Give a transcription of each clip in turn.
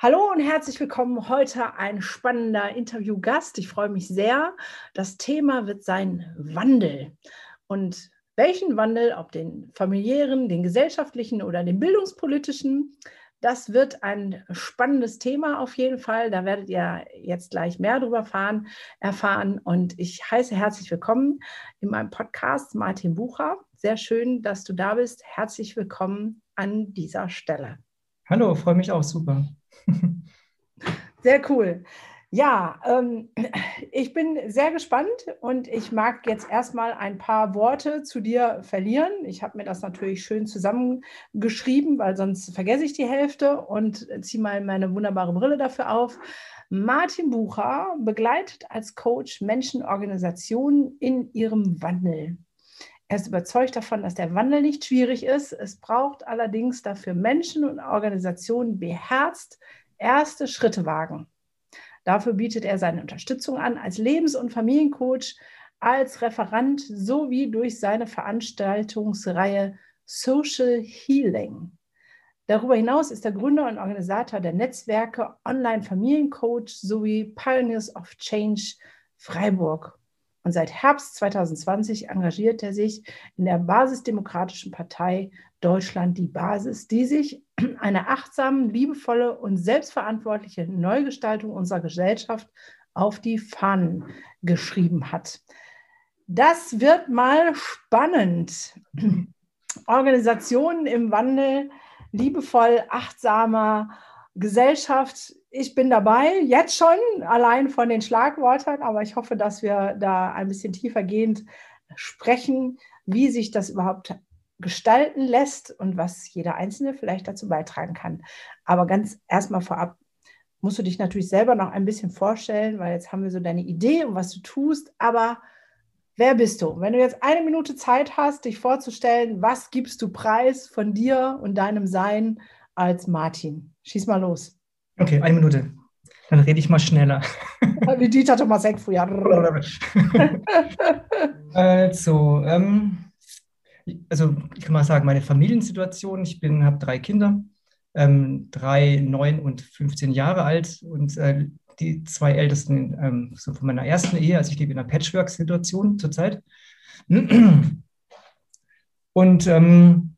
Hallo und herzlich willkommen. Heute ein spannender Interviewgast. Ich freue mich sehr. Das Thema wird sein Wandel. Und welchen Wandel, ob den familiären, den gesellschaftlichen oder den bildungspolitischen, das wird ein spannendes Thema auf jeden Fall. Da werdet ihr jetzt gleich mehr darüber fahren, erfahren. Und ich heiße herzlich willkommen in meinem Podcast Martin Bucher. Sehr schön, dass du da bist. Herzlich willkommen an dieser Stelle. Hallo, freue mich auch super. Sehr cool. Ja, ähm, ich bin sehr gespannt und ich mag jetzt erstmal ein paar Worte zu dir verlieren. Ich habe mir das natürlich schön zusammengeschrieben, weil sonst vergesse ich die Hälfte und ziehe mal meine wunderbare Brille dafür auf. Martin Bucher begleitet als Coach Menschenorganisationen in ihrem Wandel. Er ist überzeugt davon, dass der Wandel nicht schwierig ist. Es braucht allerdings dafür Menschen und Organisationen beherzt erste Schritte wagen. Dafür bietet er seine Unterstützung an als Lebens- und Familiencoach, als Referent sowie durch seine Veranstaltungsreihe Social Healing. Darüber hinaus ist er Gründer und Organisator der Netzwerke Online Familiencoach sowie Pioneers of Change Freiburg. Und seit Herbst 2020 engagiert er sich in der Basisdemokratischen Partei Deutschland die Basis, die sich eine achtsame, liebevolle und selbstverantwortliche Neugestaltung unserer Gesellschaft auf die Fahnen geschrieben hat. Das wird mal spannend. Organisationen im Wandel, liebevoll, achtsamer, Gesellschaft, ich bin dabei, jetzt schon, allein von den Schlagwörtern, aber ich hoffe, dass wir da ein bisschen tiefergehend sprechen, wie sich das überhaupt gestalten lässt und was jeder Einzelne vielleicht dazu beitragen kann. Aber ganz erstmal vorab musst du dich natürlich selber noch ein bisschen vorstellen, weil jetzt haben wir so deine Idee und was du tust, aber wer bist du? Wenn du jetzt eine Minute Zeit hast, dich vorzustellen, was gibst du preis von dir und deinem Sein als Martin? Schieß mal los. Okay, eine Minute. Dann rede ich mal schneller. Wie Dieter Thomas Heck früher. also, ähm, also ich kann mal sagen, meine Familiensituation, ich bin, habe drei Kinder, ähm, drei, neun und 15 Jahre alt und äh, die zwei ältesten ähm, so von meiner ersten Ehe, also ich lebe in einer Patchwork-Situation zurzeit. Und ähm,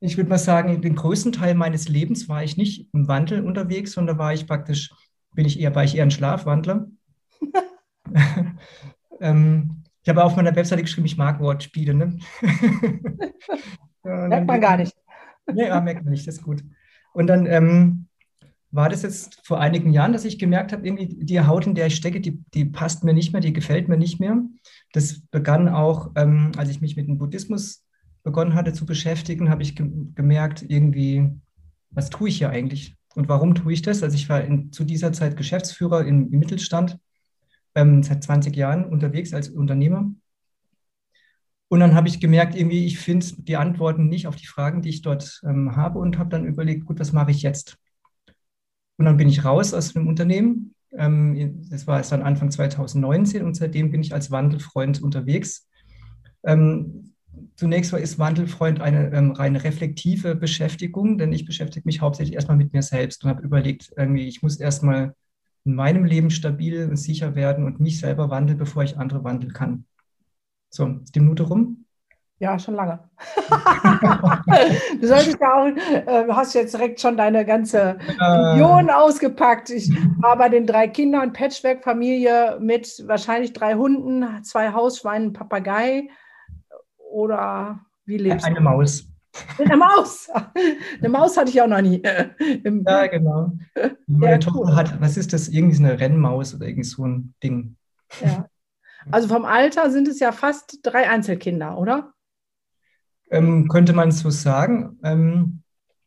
ich würde mal sagen, den größten Teil meines Lebens war ich nicht im Wandel unterwegs, sondern war ich praktisch, bin ich eher, war ich eher ein Schlafwandler. ähm, ich habe auf meiner Webseite geschrieben, ich mag Wortspiele. Ne? merkt man gar nicht. ja, merkt man nicht, das ist gut. Und dann ähm, war das jetzt vor einigen Jahren, dass ich gemerkt habe, irgendwie die Haut, in der ich stecke, die, die passt mir nicht mehr, die gefällt mir nicht mehr. Das begann auch, ähm, als ich mich mit dem Buddhismus begonnen hatte zu beschäftigen, habe ich ge gemerkt, irgendwie, was tue ich hier eigentlich und warum tue ich das? Also ich war in, zu dieser Zeit Geschäftsführer im, im Mittelstand, ähm, seit 20 Jahren unterwegs als Unternehmer. Und dann habe ich gemerkt, irgendwie, ich finde die Antworten nicht auf die Fragen, die ich dort ähm, habe und habe dann überlegt, gut, was mache ich jetzt? Und dann bin ich raus aus dem Unternehmen. Ähm, das war es dann Anfang 2019 und seitdem bin ich als Wandelfreund unterwegs. Ähm, zunächst ist Wandelfreund eine ähm, rein reflektive Beschäftigung, denn ich beschäftige mich hauptsächlich erstmal mit mir selbst und habe überlegt, irgendwie, ich muss erstmal in meinem Leben stabil und sicher werden und mich selber wandeln, bevor ich andere wandeln kann. So, ist die Minute rum? Ja, schon lange. du solltest ja auch, äh, hast jetzt direkt schon deine ganze Vision äh. ausgepackt. Ich war bei den drei Kindern, Patchwork-Familie mit wahrscheinlich drei Hunden, zwei Hausschweinen, Papagei oder wie lebst du? Eine Maus. Eine Maus. Eine Maus hatte ich auch noch nie. ja, genau. Meine ja, Tochter cool. hat, was ist das? Irgendwie eine Rennmaus oder irgend so ein Ding. Ja. Also vom Alter sind es ja fast drei Einzelkinder, oder? Ähm, könnte man so sagen. Ähm,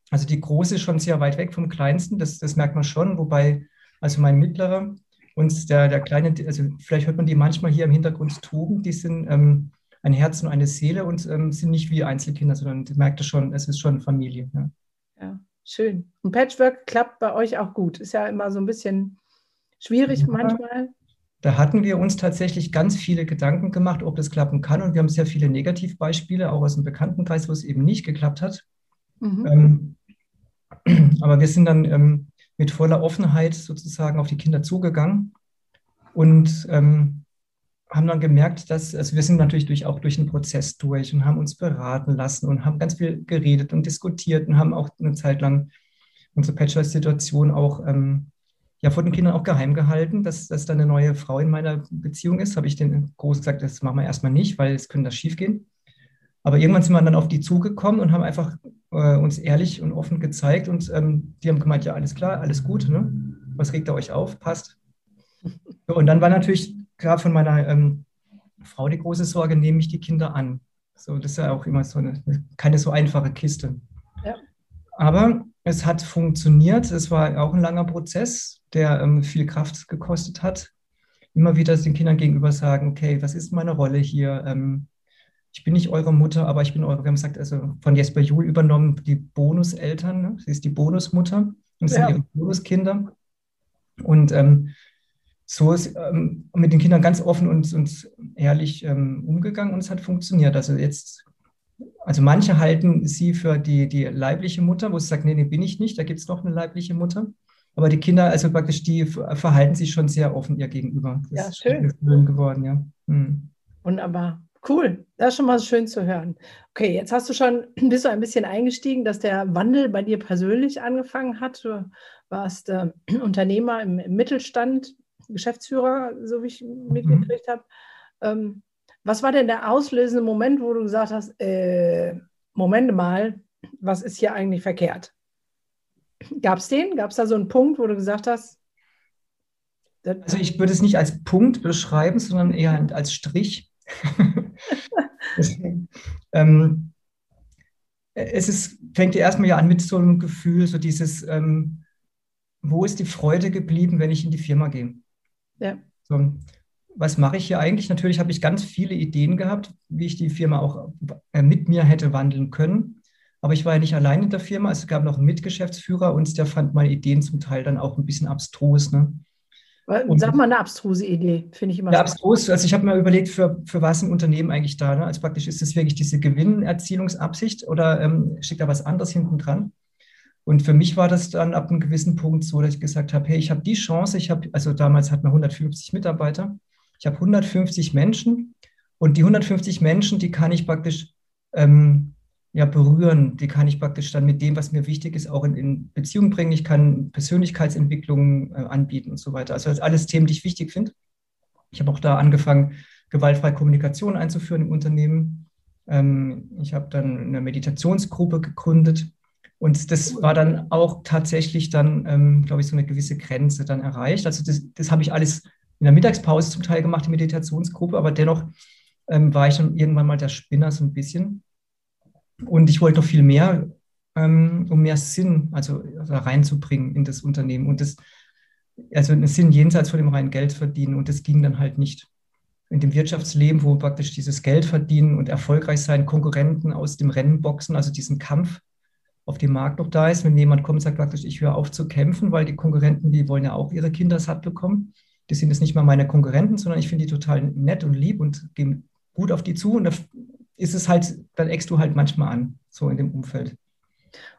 also die große ist schon sehr weit weg vom kleinsten, das, das merkt man schon, wobei also mein mittlerer und der, der kleine, also vielleicht hört man die manchmal hier im Hintergrund toben, die sind ähm, ein Herz und eine Seele und ähm, sind nicht wie Einzelkinder, sondern merkt es schon, es ist schon Familie. Ja. ja, schön. Und Patchwork klappt bei euch auch gut. Ist ja immer so ein bisschen schwierig ja. manchmal. Da hatten wir uns tatsächlich ganz viele Gedanken gemacht, ob das klappen kann. Und wir haben sehr viele Negativbeispiele, auch aus dem Bekanntenkreis, wo es eben nicht geklappt hat. Mhm. Ähm, aber wir sind dann ähm, mit voller Offenheit sozusagen auf die Kinder zugegangen und ähm, haben dann gemerkt, dass, also wir sind natürlich durch, auch durch einen Prozess durch und haben uns beraten lassen und haben ganz viel geredet und diskutiert und haben auch eine Zeit lang unsere Patchwork-Situation auch ähm, ja, vor den Kindern auch geheim gehalten, dass, dass da eine neue Frau in meiner Beziehung ist. Habe ich den groß gesagt, das machen wir erstmal nicht, weil es könnte das schief gehen. Aber irgendwann sind wir dann auf die zugekommen und haben einfach äh, uns ehrlich und offen gezeigt und ähm, die haben gemeint, ja, alles klar, alles gut, ne? was regt ihr euch auf, passt. Und dann war natürlich klar von meiner ähm, Frau die große Sorge, nehme ich die Kinder an. So, das ist ja auch immer so eine, keine so einfache Kiste. Ja. Aber es hat funktioniert. Es war auch ein langer Prozess, der ähm, viel Kraft gekostet hat. Immer wieder den Kindern gegenüber sagen, okay, was ist meine Rolle hier? Ähm, ich bin nicht eure Mutter, aber ich bin eure, wir haben gesagt, also von Jesper Juhl übernommen, die Bonuseltern. Ne? Sie ist die Bonusmutter und sind ja. ihre Bonuskinder. Und ähm, so ist ähm, mit den Kindern ganz offen und, und ehrlich ähm, umgegangen und es hat funktioniert. Also jetzt, also manche halten sie für die, die leibliche Mutter, wo sie sagt, nee, nee, bin ich nicht, da gibt es doch eine leibliche Mutter. Aber die Kinder, also praktisch, die verhalten sich schon sehr offen ihr gegenüber. Das ja, schön. schön geworden, ja. Hm. Wunderbar. Cool, das ist schon mal schön zu hören. Okay, jetzt hast du schon, bist du ein bisschen eingestiegen, dass der Wandel bei dir persönlich angefangen hat. Du warst äh, Unternehmer im, im, Mittelstand, Geschäftsführer, so wie ich mhm. mitgekriegt habe. Ähm, was war denn der auslösende Moment, wo du gesagt hast, äh, Moment mal, was ist hier eigentlich verkehrt? Gab es den? Gab es da so einen Punkt, wo du gesagt hast? Also ich würde es nicht als Punkt beschreiben, sondern eher als Strich. ähm, es ist, fängt ja erstmal ja an mit so einem Gefühl, so dieses, ähm, wo ist die Freude geblieben, wenn ich in die Firma gehe? Ja. So, was mache ich hier eigentlich? Natürlich habe ich ganz viele Ideen gehabt, wie ich die Firma auch äh, mit mir hätte wandeln können. Aber ich war ja nicht allein in der Firma, es gab noch einen Mitgeschäftsführer und der fand meine Ideen zum Teil dann auch ein bisschen abstrus. Ne? Und Sag mal eine abstruse Idee, finde ich immer. Ja, abstrus. Also ich habe mir überlegt, für, für was ein Unternehmen eigentlich da. Ne? Also praktisch ist das wirklich diese Gewinnerzielungsabsicht oder ähm, steckt da was anderes hinten dran? Und für mich war das dann ab einem gewissen Punkt so, dass ich gesagt habe, hey, ich habe die Chance, ich habe, also damals hatten wir 150 Mitarbeiter, ich habe 150 Menschen und die 150 Menschen, die kann ich praktisch ähm, ja, berühren. Die kann ich praktisch dann mit dem, was mir wichtig ist, auch in, in Beziehung bringen. Ich kann Persönlichkeitsentwicklung äh, anbieten und so weiter. Also das alles Themen, die ich wichtig finde. Ich habe auch da angefangen, gewaltfreie Kommunikation einzuführen im Unternehmen. Ähm, ich habe dann eine Meditationsgruppe gegründet. Und das war dann auch tatsächlich dann, ähm, glaube ich, so eine gewisse Grenze dann erreicht. Also das, das habe ich alles in der Mittagspause zum Teil gemacht, die Meditationsgruppe, aber dennoch ähm, war ich dann irgendwann mal der Spinner so ein bisschen und ich wollte noch viel mehr, ähm, um mehr Sinn also, also reinzubringen in das Unternehmen. Und das, also einen Sinn jenseits von dem reinen Geld verdienen. Und das ging dann halt nicht. In dem Wirtschaftsleben, wo praktisch dieses Geld verdienen und erfolgreich sein, Konkurrenten aus dem Rennen boxen, also diesen Kampf auf dem Markt noch da ist, wenn jemand kommt und sagt praktisch, ich höre auf zu kämpfen, weil die Konkurrenten, die wollen ja auch ihre Kinder satt bekommen. Die sind jetzt nicht mal meine Konkurrenten, sondern ich finde die total nett und lieb und gehen gut auf die zu. Und da ist es halt, dann eckst du halt manchmal an, so in dem Umfeld.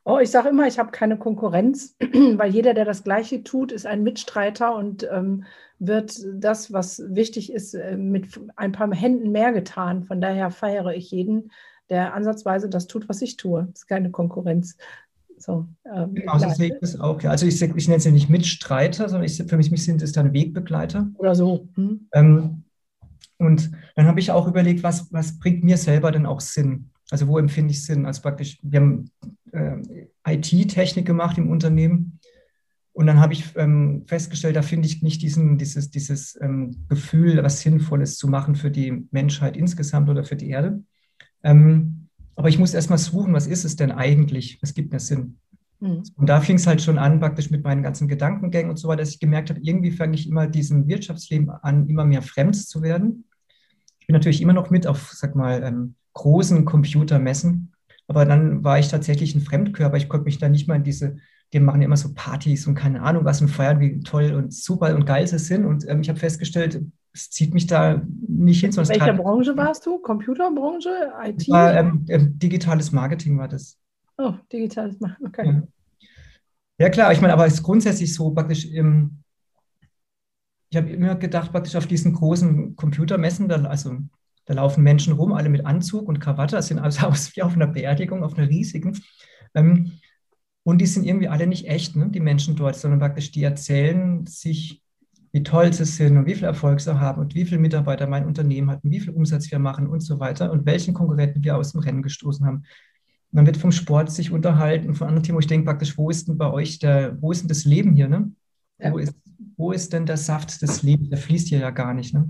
Oh, ich sage immer, ich habe keine Konkurrenz, weil jeder, der das Gleiche tut, ist ein Mitstreiter und ähm, wird das, was wichtig ist, äh, mit ein paar Händen mehr getan. Von daher feiere ich jeden, der ansatzweise das tut, was ich tue. Das ist keine Konkurrenz. So, ähm, genau, so sehe ich das auch. Also ich, ich nenne es ja nicht Mitstreiter, sondern ich, für mich sind es dann Wegbegleiter. Oder so. Hm. Ähm, und dann habe ich auch überlegt, was, was bringt mir selber denn auch Sinn? Also wo empfinde ich Sinn? Also praktisch, wir haben äh, IT-Technik gemacht im Unternehmen. Und dann habe ich ähm, festgestellt, da finde ich nicht diesen, dieses, dieses ähm, Gefühl, was Sinnvolles zu machen für die Menschheit insgesamt oder für die Erde. Ähm, aber ich muss erstmal suchen, was ist es denn eigentlich? Was gibt mir Sinn? Mhm. Und da fing es halt schon an, praktisch mit meinen ganzen Gedankengängen und so weiter, dass ich gemerkt habe, irgendwie fange ich immer diesem Wirtschaftsleben an, immer mehr fremd zu werden. Ich bin natürlich immer noch mit auf, sag mal, ähm, großen Computermessen, aber dann war ich tatsächlich ein Fremdkörper. Ich konnte mich da nicht mal in diese, die machen immer so Partys und keine Ahnung was und feiern, wie toll und super und geil sie sind. Und ähm, ich habe festgestellt, es zieht mich da nicht hin. In welcher Branche warst du? Computerbranche? IT? War, ähm, ähm, digitales Marketing war das. Oh, digitales Marketing, okay. Ja. ja. klar, ich meine, aber es ist grundsätzlich so praktisch im, ich habe immer gedacht, praktisch auf diesen großen Computermessen, da, also da laufen Menschen rum, alle mit Anzug und Krawatte, das sind also aus wie auf einer Beerdigung, auf einer riesigen. Ähm, und die sind irgendwie alle nicht echt, ne, die Menschen dort, sondern praktisch die erzählen sich wie toll sie sind und wie viel Erfolg sie haben und wie viele Mitarbeiter mein Unternehmen hat und wie viel Umsatz wir machen und so weiter und welchen Konkurrenten wir aus dem Rennen gestoßen haben. Man wird vom Sport sich unterhalten, von anderen Themen, wo ich denke praktisch, wo ist denn bei euch der, wo ist denn das Leben hier, ne? Ja. Wo, ist, wo ist denn der Saft des Lebens? Der fließt hier ja gar nicht, ne?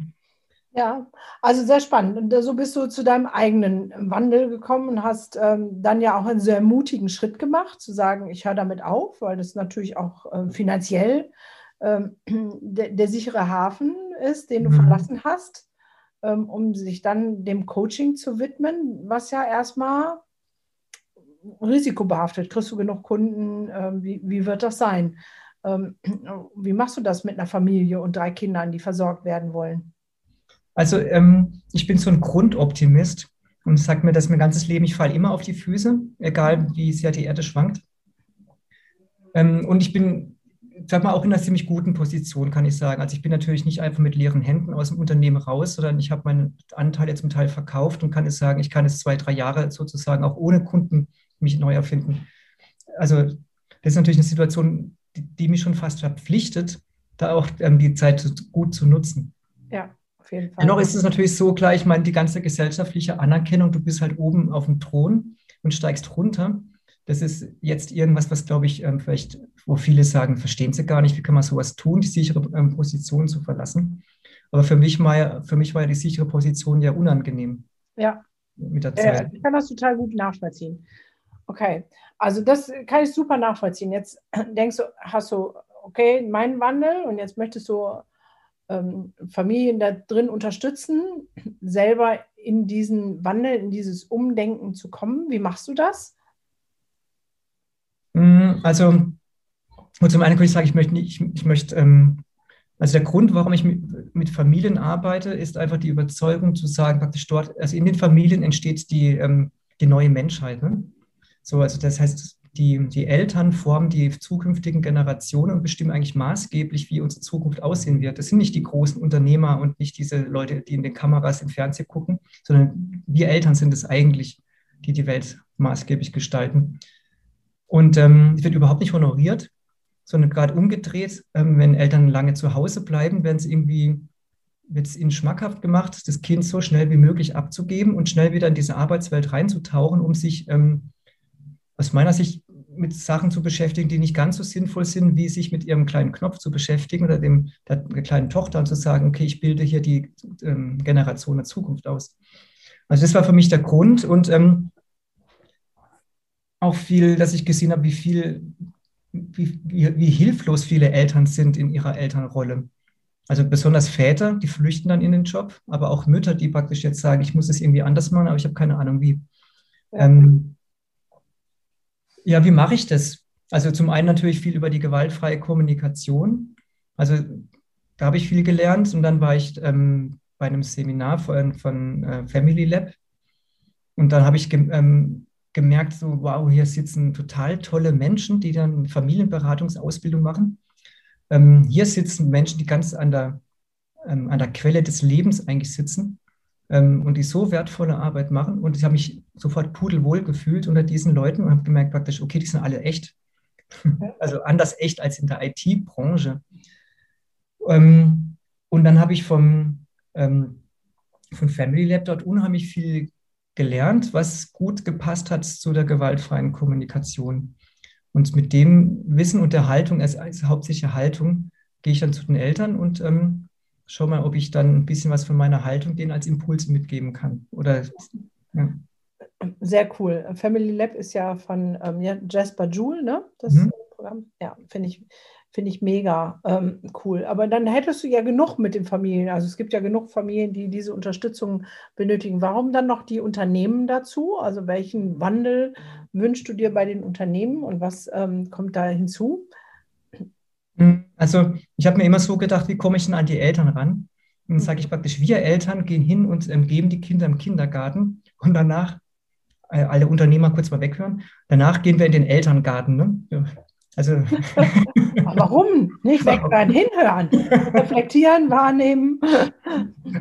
Ja, also sehr spannend. Und so bist du zu deinem eigenen Wandel gekommen und hast ähm, dann ja auch einen sehr mutigen Schritt gemacht, zu sagen, ich höre damit auf, weil das natürlich auch äh, finanziell ähm, der, der, sichere Hafen ist, den du mhm. verlassen hast, ähm, um sich dann dem Coaching zu widmen, was ja erstmal risikobehaftet. Kriegst du genug Kunden? Ähm, wie, wie wird das sein? Ähm, wie machst du das mit einer Familie und drei Kindern, die versorgt werden wollen? Also ähm, ich bin so ein Grundoptimist und sage mir das mein ganzes Leben, ich falle immer auf die Füße, egal wie sehr die Erde schwankt. Ähm, und ich bin sag mal, auch in einer ziemlich guten Position, kann ich sagen. Also ich bin natürlich nicht einfach mit leeren Händen aus dem Unternehmen raus, sondern ich habe meinen Anteil jetzt zum Teil verkauft und kann es sagen, ich kann es zwei, drei Jahre sozusagen auch ohne Kunden mich neu erfinden. Also das ist natürlich eine Situation, die, die mich schon fast verpflichtet, da auch ähm, die Zeit gut zu nutzen. Ja, auf jeden Fall. Dennoch ist es natürlich so klar, ich meine, die ganze gesellschaftliche Anerkennung, du bist halt oben auf dem Thron und steigst runter. Das ist jetzt irgendwas, was, glaube ich, ähm, vielleicht wo viele sagen, verstehen sie gar nicht, wie kann man sowas tun, die sichere ähm, Position zu verlassen. Aber für mich, war, für mich war ja die sichere Position ja unangenehm. Ja. Mit der Zeit. Ja, ich kann das total gut nachvollziehen. Okay, also das kann ich super nachvollziehen. Jetzt denkst du, hast du, okay, meinen Wandel und jetzt möchtest du ähm, Familien da drin unterstützen, selber in diesen Wandel, in dieses Umdenken zu kommen. Wie machst du das? Mm, also und zum einen kann ich sagen, ich möchte, nicht, ich, ich möchte ähm, also der Grund, warum ich mit, mit, Familien arbeite, ist einfach die Überzeugung zu sagen, praktisch dort, also in den Familien entsteht die, ähm, die neue Menschheit. Ne? So, also das heißt, die, die Eltern formen die zukünftigen Generationen und bestimmen eigentlich maßgeblich, wie unsere Zukunft aussehen wird. Das sind nicht die großen Unternehmer und nicht diese Leute, die in den Kameras im Fernsehen gucken, sondern wir Eltern sind es eigentlich, die die Welt maßgeblich gestalten. Und ähm, wird überhaupt nicht honoriert sondern gerade umgedreht, ähm, wenn Eltern lange zu Hause bleiben, werden es irgendwie, wird es ihnen schmackhaft gemacht, das Kind so schnell wie möglich abzugeben und schnell wieder in diese Arbeitswelt reinzutauchen, um sich ähm, aus meiner Sicht mit Sachen zu beschäftigen, die nicht ganz so sinnvoll sind, wie sich mit ihrem kleinen Knopf zu beschäftigen oder dem der kleinen Tochter und zu sagen, okay, ich bilde hier die ähm, Generation der Zukunft aus. Also das war für mich der Grund und ähm, auch viel, dass ich gesehen habe, wie viel wie, wie, hilflos viele Eltern sind in ihrer Elternrolle. Also besonders Väter, die flüchten dann in den Job, aber auch Mütter, die praktisch jetzt sagen, ich muss es irgendwie anders machen, aber ich habe keine Ahnung wie. Ja, ähm, ja wie mache ich das? Also zum einen natürlich viel über die gewaltfreie Kommunikation. Also da habe ich viel gelernt und dann war ich ähm, bei einem Seminar von, von äh, Family Lab und dann habe ich ähm, gemerkt, so, wow, hier sitzen total tolle Menschen, die dann Familienberatungsausbildung machen. Ähm, hier sitzen Menschen, die ganz an der, ähm, an der Quelle des Lebens eigentlich sitzen ähm, und die so wertvolle Arbeit machen. Und ich habe mich sofort pudelwohl gefühlt unter diesen Leuten und habe gemerkt praktisch, okay, die sind alle echt. also anders echt als in der IT-Branche. Ähm, und dann habe ich vom, ähm, von Family Lab dort unheimlich viel gelernt, was gut gepasst hat zu der gewaltfreien Kommunikation. Und mit dem Wissen und der Haltung, als, als hauptsächliche Haltung, gehe ich dann zu den Eltern und ähm, schaue mal, ob ich dann ein bisschen was von meiner Haltung denen als Impuls mitgeben kann. Oder ja. Sehr cool. Family Lab ist ja von ähm, ja, Jasper Joule, ne? Das mhm. Programm. Ja, finde ich, find ich mega ähm, cool. Aber dann hättest du ja genug mit den Familien. Also es gibt ja genug Familien, die diese Unterstützung benötigen. Warum dann noch die Unternehmen dazu? Also welchen Wandel wünschst du dir bei den Unternehmen und was ähm, kommt da hinzu? Hm, also ich habe mir immer so gedacht, wie komme ich denn an die Eltern ran? Und dann sage ich praktisch, wir Eltern gehen hin und ähm, geben die Kinder im Kindergarten und danach äh, alle Unternehmer kurz mal weghören. Danach gehen wir in den Elterngarten. Ne? Also warum? Nicht weghören, hinhören, reflektieren, wahrnehmen.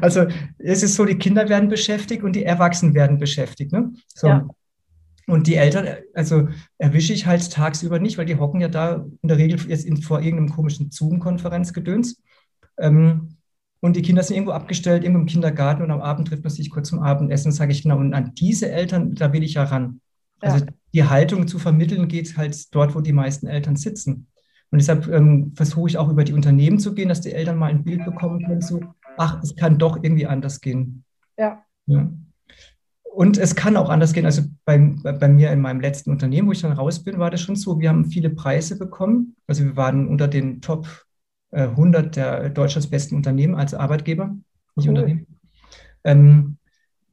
Also es ist so, die Kinder werden beschäftigt und die Erwachsenen werden beschäftigt. Ne? So. Ja. Und die Eltern, also erwische ich halt tagsüber nicht, weil die hocken ja da in der Regel jetzt in, vor irgendeinem komischen Zoom-Konferenzgedöns. Ähm, und die Kinder sind irgendwo abgestellt, irgendwo im Kindergarten und am Abend trifft man sich kurz zum Abendessen, sage ich genau. Und an diese Eltern, da will ich ja ran. Ja. Also die Haltung zu vermitteln geht halt dort, wo die meisten Eltern sitzen. Und deshalb ähm, versuche ich auch über die Unternehmen zu gehen, dass die Eltern mal ein Bild bekommen können, so, ach, es kann doch irgendwie anders gehen. Ja. ja. Und es kann auch anders gehen. Also bei, bei mir in meinem letzten Unternehmen, wo ich dann raus bin, war das schon so, wir haben viele Preise bekommen. Also wir waren unter den Top 100 äh, der Deutschlands besten Unternehmen als Arbeitgeber, nicht cool. Unternehmen. Ähm,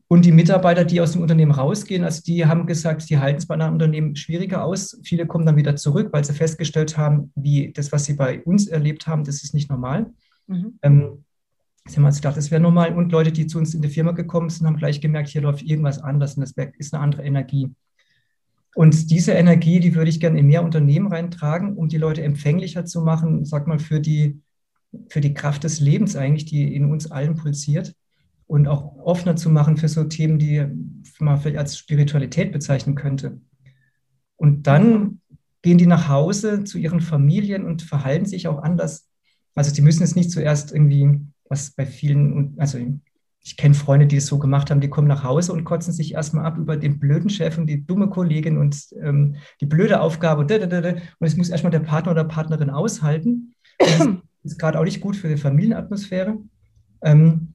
und die Mitarbeiter, die aus dem Unternehmen rausgehen, also die haben gesagt, die halten es bei einem Unternehmen schwieriger aus. Viele kommen dann wieder zurück, weil sie festgestellt haben, wie das, was sie bei uns erlebt haben, das ist nicht normal. Mhm. Ähm, sie haben also gedacht, das wäre normal. Und Leute, die zu uns in die Firma gekommen sind, haben gleich gemerkt, hier läuft irgendwas anders und das ist eine andere Energie. Und diese Energie, die würde ich gerne in mehr Unternehmen reintragen, um die Leute empfänglicher zu machen, sag mal, für die, für die Kraft des Lebens eigentlich, die in uns allen pulsiert. Und auch offener zu machen für so Themen, die man vielleicht als Spiritualität bezeichnen könnte. Und dann gehen die nach Hause zu ihren Familien und verhalten sich auch anders. Also die müssen jetzt nicht zuerst irgendwie, was bei vielen, also ich kenne Freunde, die es so gemacht haben, die kommen nach Hause und kotzen sich erstmal ab über den blöden Chef und die dumme Kollegin und ähm, die blöde Aufgabe und, und es muss erstmal der Partner oder Partnerin aushalten. Das ist gerade auch nicht gut für die Familienatmosphäre. Ähm,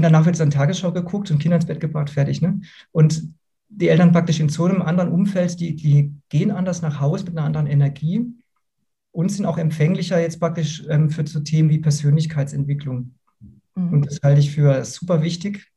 und danach wird es an Tagesschau geguckt und Kinder ins Bett gebracht, fertig. Ne? Und die Eltern praktisch in so einem anderen Umfeld, die, die gehen anders nach Hause mit einer anderen Energie und sind auch empfänglicher jetzt praktisch ähm, für so Themen wie Persönlichkeitsentwicklung. Mhm. Und das halte ich für super wichtig,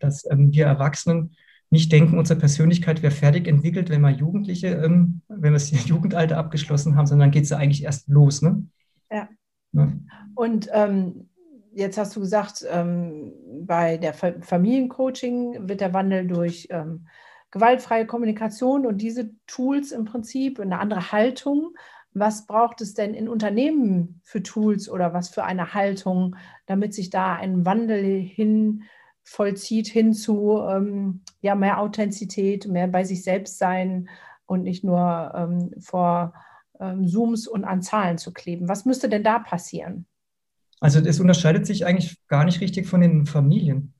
dass ähm, wir Erwachsenen nicht denken, unsere Persönlichkeit wäre fertig entwickelt, wenn wir Jugendliche, ähm, wenn wir das Jugendalter abgeschlossen haben, sondern geht es ja eigentlich erst los. Ne? Ja. ja. Und ähm, jetzt hast du gesagt, ähm, bei der Familiencoaching wird der Wandel durch ähm, gewaltfreie Kommunikation und diese Tools im Prinzip, eine andere Haltung was braucht es denn in Unternehmen für Tools oder was für eine Haltung, damit sich da ein Wandel hin vollzieht hin zu ähm, ja, mehr Authentizität, mehr bei sich selbst sein und nicht nur ähm, vor ähm, Zooms und an Zahlen zu kleben. Was müsste denn da passieren? Also es unterscheidet sich eigentlich gar nicht richtig von den Familien.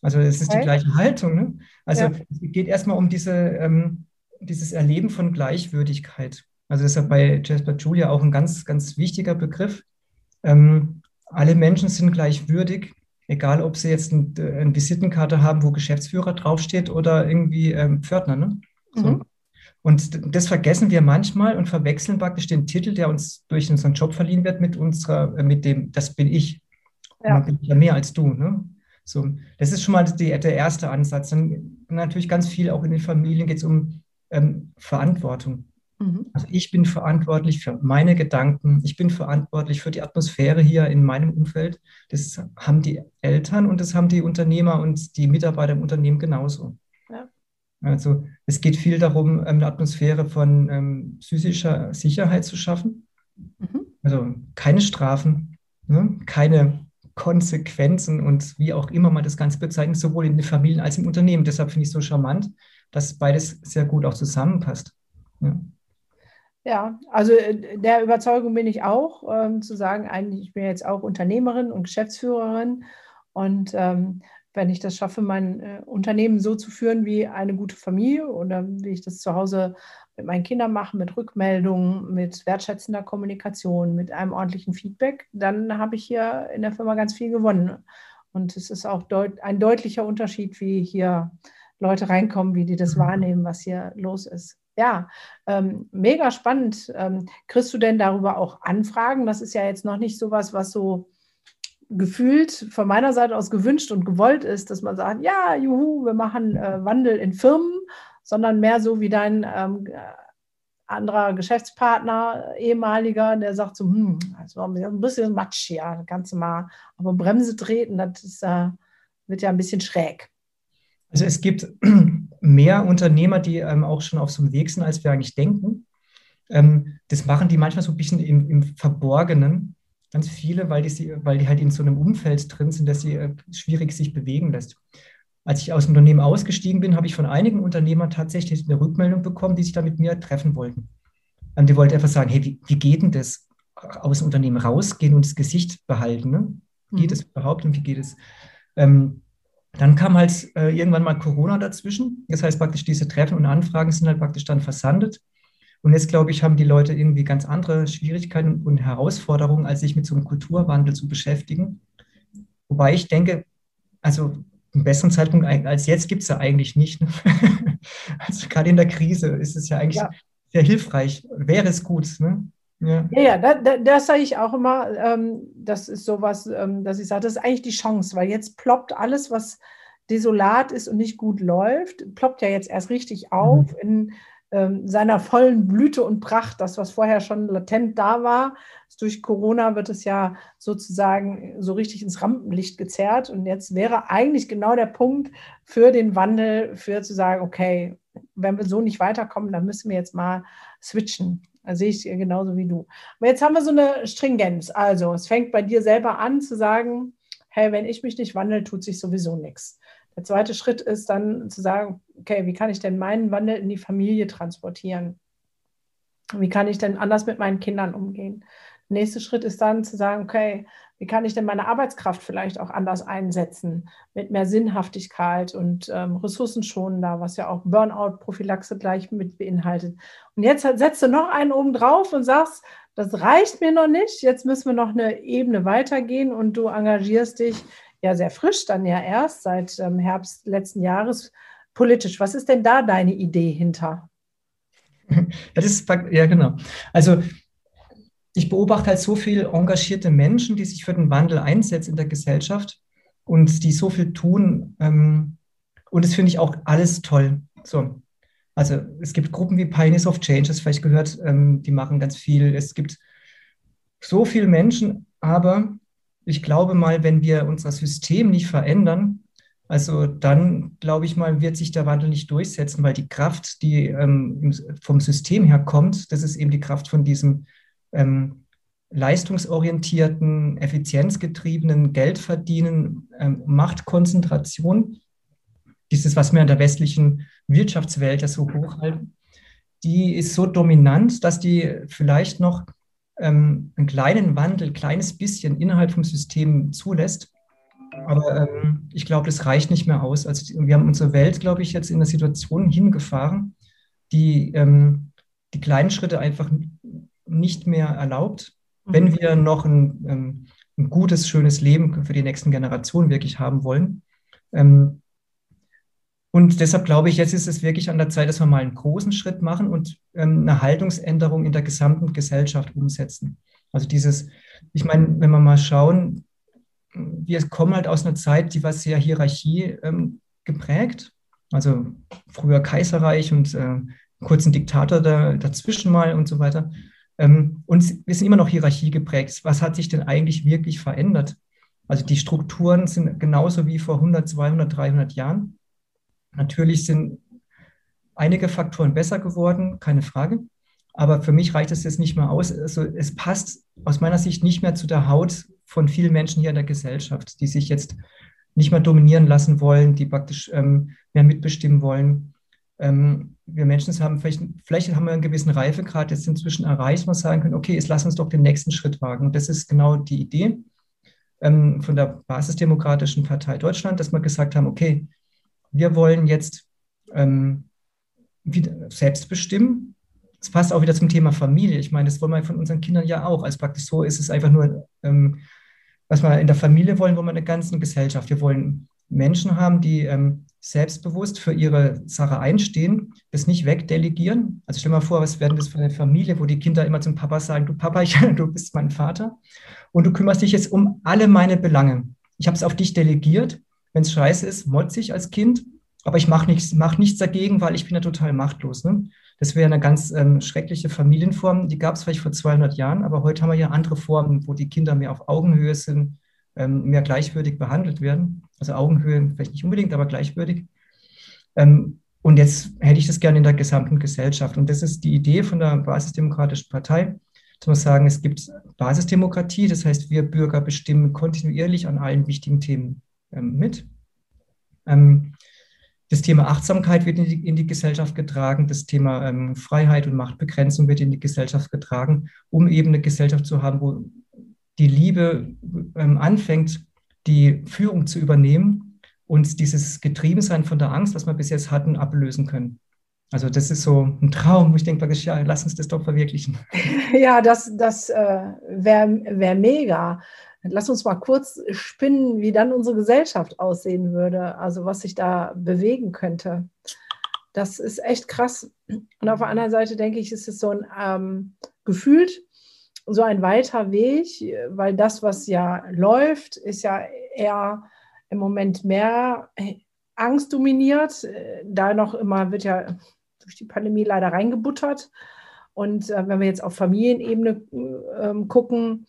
Also es ist okay. die gleiche Haltung. Ne? Also ja. es geht erstmal um diese, ähm, dieses Erleben von Gleichwürdigkeit. Also das ist ja bei Jasper Julia auch ein ganz, ganz wichtiger Begriff. Ähm, alle Menschen sind gleich würdig, egal ob sie jetzt ein, eine Visitenkarte haben, wo Geschäftsführer draufsteht oder irgendwie ähm, Pförtner. Ne? So. Mhm. Und das vergessen wir manchmal und verwechseln praktisch den Titel, der uns durch unseren Job verliehen wird, mit unserer, äh, mit dem, das bin ich. Ja. Dann bin ich ja mehr als du. Ne? So, das ist schon mal die, der erste Ansatz. Dann natürlich ganz viel auch in den Familien geht es um ähm, Verantwortung. Mhm. Also ich bin verantwortlich für meine Gedanken, ich bin verantwortlich für die Atmosphäre hier in meinem Umfeld. Das haben die Eltern und das haben die Unternehmer und die Mitarbeiter im Unternehmen genauso. Also es geht viel darum, ähm, eine Atmosphäre von ähm, psychischer Sicherheit zu schaffen. Mhm. Also keine Strafen, ne? keine Konsequenzen und wie auch immer man das Ganze bezeichnet, sowohl in den Familien als im Unternehmen. Deshalb finde ich es so charmant, dass beides sehr gut auch zusammenpasst. Ja. Ja, also äh, der Überzeugung bin ich auch, ähm, zu sagen, eigentlich, ich bin jetzt auch Unternehmerin und Geschäftsführerin. Und ähm, wenn ich das schaffe, mein äh, Unternehmen so zu führen wie eine gute Familie oder wie ich das zu Hause mit meinen Kindern mache, mit Rückmeldungen, mit wertschätzender Kommunikation, mit einem ordentlichen Feedback, dann habe ich hier in der Firma ganz viel gewonnen. Und es ist auch deut ein deutlicher Unterschied, wie hier Leute reinkommen, wie die das mhm. wahrnehmen, was hier los ist. Ja, ähm, mega spannend. Ähm, kriegst du denn darüber auch Anfragen? Das ist ja jetzt noch nicht sowas, was so gefühlt von meiner Seite aus gewünscht und gewollt ist, dass man sagt, ja, juhu, wir machen äh, Wandel in Firmen, sondern mehr so wie dein ähm, anderer Geschäftspartner, ehemaliger, der sagt so, hm, das war ein bisschen Matsch hier, kannst du mal aber Bremse treten, das ist, äh, wird ja ein bisschen schräg. Also es gibt mehr Unternehmer, die ähm, auch schon auf so einem Weg sind, als wir eigentlich denken. Ähm, das machen die manchmal so ein bisschen im, im Verborgenen, ganz viele, weil die, weil die halt in so einem Umfeld drin sind, dass sie äh, schwierig sich bewegen lässt. Als ich aus dem Unternehmen ausgestiegen bin, habe ich von einigen Unternehmern tatsächlich eine Rückmeldung bekommen, die sich da mit mir treffen wollten. Und die wollten einfach sagen, hey, wie, wie geht denn das? Aus dem Unternehmen rausgehen und das Gesicht behalten. Ne? Geht mhm. es überhaupt und wie geht es? Ähm, dann kam halt äh, irgendwann mal Corona dazwischen. Das heißt praktisch, diese Treffen und Anfragen sind halt praktisch dann versandet. Und jetzt, glaube ich, haben die Leute irgendwie ganz andere Schwierigkeiten und Herausforderungen, als sich mit so einem Kulturwandel zu beschäftigen. Wobei ich denke, also einen besseren Zeitpunkt als jetzt gibt es ja eigentlich nicht. Ne? also gerade in der Krise ist es ja eigentlich ja. sehr hilfreich. Wäre es gut. Ne? Ja, ja, ja da, da, das sage ich auch immer. Ähm, das ist sowas, ähm, dass ich sage, das ist eigentlich die Chance, weil jetzt ploppt alles, was desolat ist und nicht gut läuft, ploppt ja jetzt erst richtig auf mhm. in ähm, seiner vollen Blüte und Pracht. Das, was vorher schon latent da war, durch Corona wird es ja sozusagen so richtig ins Rampenlicht gezerrt. Und jetzt wäre eigentlich genau der Punkt für den Wandel, für zu sagen, okay, wenn wir so nicht weiterkommen, dann müssen wir jetzt mal switchen. Da sehe ich genauso wie du. Aber jetzt haben wir so eine Stringenz. Also es fängt bei dir selber an zu sagen, hey, wenn ich mich nicht wandle, tut sich sowieso nichts. Der zweite Schritt ist dann zu sagen, okay, wie kann ich denn meinen Wandel in die Familie transportieren? Wie kann ich denn anders mit meinen Kindern umgehen? Der nächste Schritt ist dann zu sagen, okay, wie kann ich denn meine Arbeitskraft vielleicht auch anders einsetzen, mit mehr Sinnhaftigkeit und ähm, ressourcenschonender, was ja auch Burnout-Prophylaxe gleich mit beinhaltet. Und jetzt setzt du noch einen oben drauf und sagst, das reicht mir noch nicht, jetzt müssen wir noch eine Ebene weitergehen und du engagierst dich ja sehr frisch, dann ja erst seit ähm, Herbst letzten Jahres politisch. Was ist denn da deine Idee hinter? Das ist, ja, genau. Also ich beobachte halt so viele engagierte Menschen, die sich für den Wandel einsetzen in der Gesellschaft und die so viel tun. Ähm, und das finde ich auch alles toll. So. Also es gibt Gruppen wie Pioneers of Change, das vielleicht gehört, ähm, die machen ganz viel. Es gibt so viele Menschen, aber ich glaube mal, wenn wir unser System nicht verändern, also dann glaube ich mal, wird sich der Wandel nicht durchsetzen, weil die Kraft, die ähm, vom System her kommt, das ist eben die Kraft von diesem ähm, leistungsorientierten, effizienzgetriebenen Geldverdienen, ähm, Machtkonzentration, dieses, was wir in der westlichen Wirtschaftswelt ja so hochhalten, die ist so dominant, dass die vielleicht noch ähm, einen kleinen Wandel, kleines bisschen innerhalb vom System zulässt. Aber ähm, ich glaube, das reicht nicht mehr aus. Also wir haben unsere Welt, glaube ich, jetzt in eine Situation hingefahren, die ähm, die kleinen Schritte einfach nicht mehr erlaubt, mhm. wenn wir noch ein, ähm, ein, gutes, schönes Leben für die nächsten Generationen wirklich haben wollen. Ähm, und deshalb glaube ich, jetzt ist es wirklich an der Zeit, dass wir mal einen großen Schritt machen und ähm, eine Haltungsänderung in der gesamten Gesellschaft umsetzen. Also dieses, ich meine, wenn wir mal schauen, wir kommen halt aus einer Zeit, die war sehr Hierarchie ähm, geprägt. Also früher Kaiserreich und äh, kurzen Diktator da, dazwischen mal und so weiter. Ähm, und wir sind immer noch Hierarchie geprägt. Was hat sich denn eigentlich wirklich verändert? Also die Strukturen sind genauso wie vor 100, 200, 300 Jahren. Natürlich sind einige Faktoren besser geworden, keine Frage. Aber für mich reicht es jetzt nicht mehr aus. Also es passt aus meiner Sicht nicht mehr zu der Haut von vielen Menschen hier in der Gesellschaft, die sich jetzt nicht mehr dominieren lassen wollen, die praktisch ähm, mehr mitbestimmen wollen. Ähm, wir Menschen haben vielleicht, vielleicht haben wir einen gewissen Reifegrad jetzt inzwischen erreicht, wo wir sagen können, okay, jetzt lass uns doch den nächsten Schritt wagen. Und das ist genau die Idee ähm, von der Basisdemokratischen Partei Deutschland, dass wir gesagt haben, okay, wir wollen jetzt ähm, selbst bestimmen. Das passt auch wieder zum Thema Familie. Ich meine, das wollen wir von unseren Kindern ja auch. Also praktisch so ist es einfach nur, ähm, was wir in der Familie wollen, wollen wir in der ganzen Gesellschaft. Wir wollen Menschen haben, die ähm, selbstbewusst für ihre Sache einstehen, das nicht wegdelegieren. Also stell mal vor, was werden das für eine Familie, wo die Kinder immer zum Papa sagen, du Papa, ich, du bist mein Vater und du kümmerst dich jetzt um alle meine Belange. Ich habe es auf dich delegiert. Wenn es scheiße ist, motze ich als Kind, aber ich mache nichts, mach nichts dagegen, weil ich bin ja total machtlos. Ne? Das wäre eine ganz ähm, schreckliche Familienform. Die gab es vielleicht vor 200 Jahren, aber heute haben wir ja andere Formen, wo die Kinder mehr auf Augenhöhe sind, ähm, mehr gleichwürdig behandelt werden. Also Augenhöhe vielleicht nicht unbedingt, aber gleichwürdig. Ähm, und jetzt hätte ich das gerne in der gesamten Gesellschaft. Und das ist die Idee von der Basisdemokratischen Partei, dass wir sagen, es gibt Basisdemokratie, das heißt, wir Bürger bestimmen kontinuierlich an allen wichtigen Themen ähm, mit. Ähm, das Thema Achtsamkeit wird in die, in die Gesellschaft getragen, das Thema ähm, Freiheit und Machtbegrenzung wird in die Gesellschaft getragen, um eben eine Gesellschaft zu haben, wo die Liebe ähm, anfängt, die Führung zu übernehmen und dieses Getriebensein von der Angst, was wir bis jetzt hatten, ablösen können. Also das ist so ein Traum, wo ich denke, ja, lass uns das doch verwirklichen. Ja, das, das äh, wäre wär mega. Lass uns mal kurz spinnen, wie dann unsere Gesellschaft aussehen würde, also was sich da bewegen könnte. Das ist echt krass. Und auf der anderen Seite denke ich, ist es so ein ähm, gefühlt so ein weiter Weg, weil das, was ja läuft, ist ja eher im Moment mehr Angst dominiert. Da noch immer wird ja durch die Pandemie leider reingebuttert. Und äh, wenn wir jetzt auf Familienebene äh, gucken,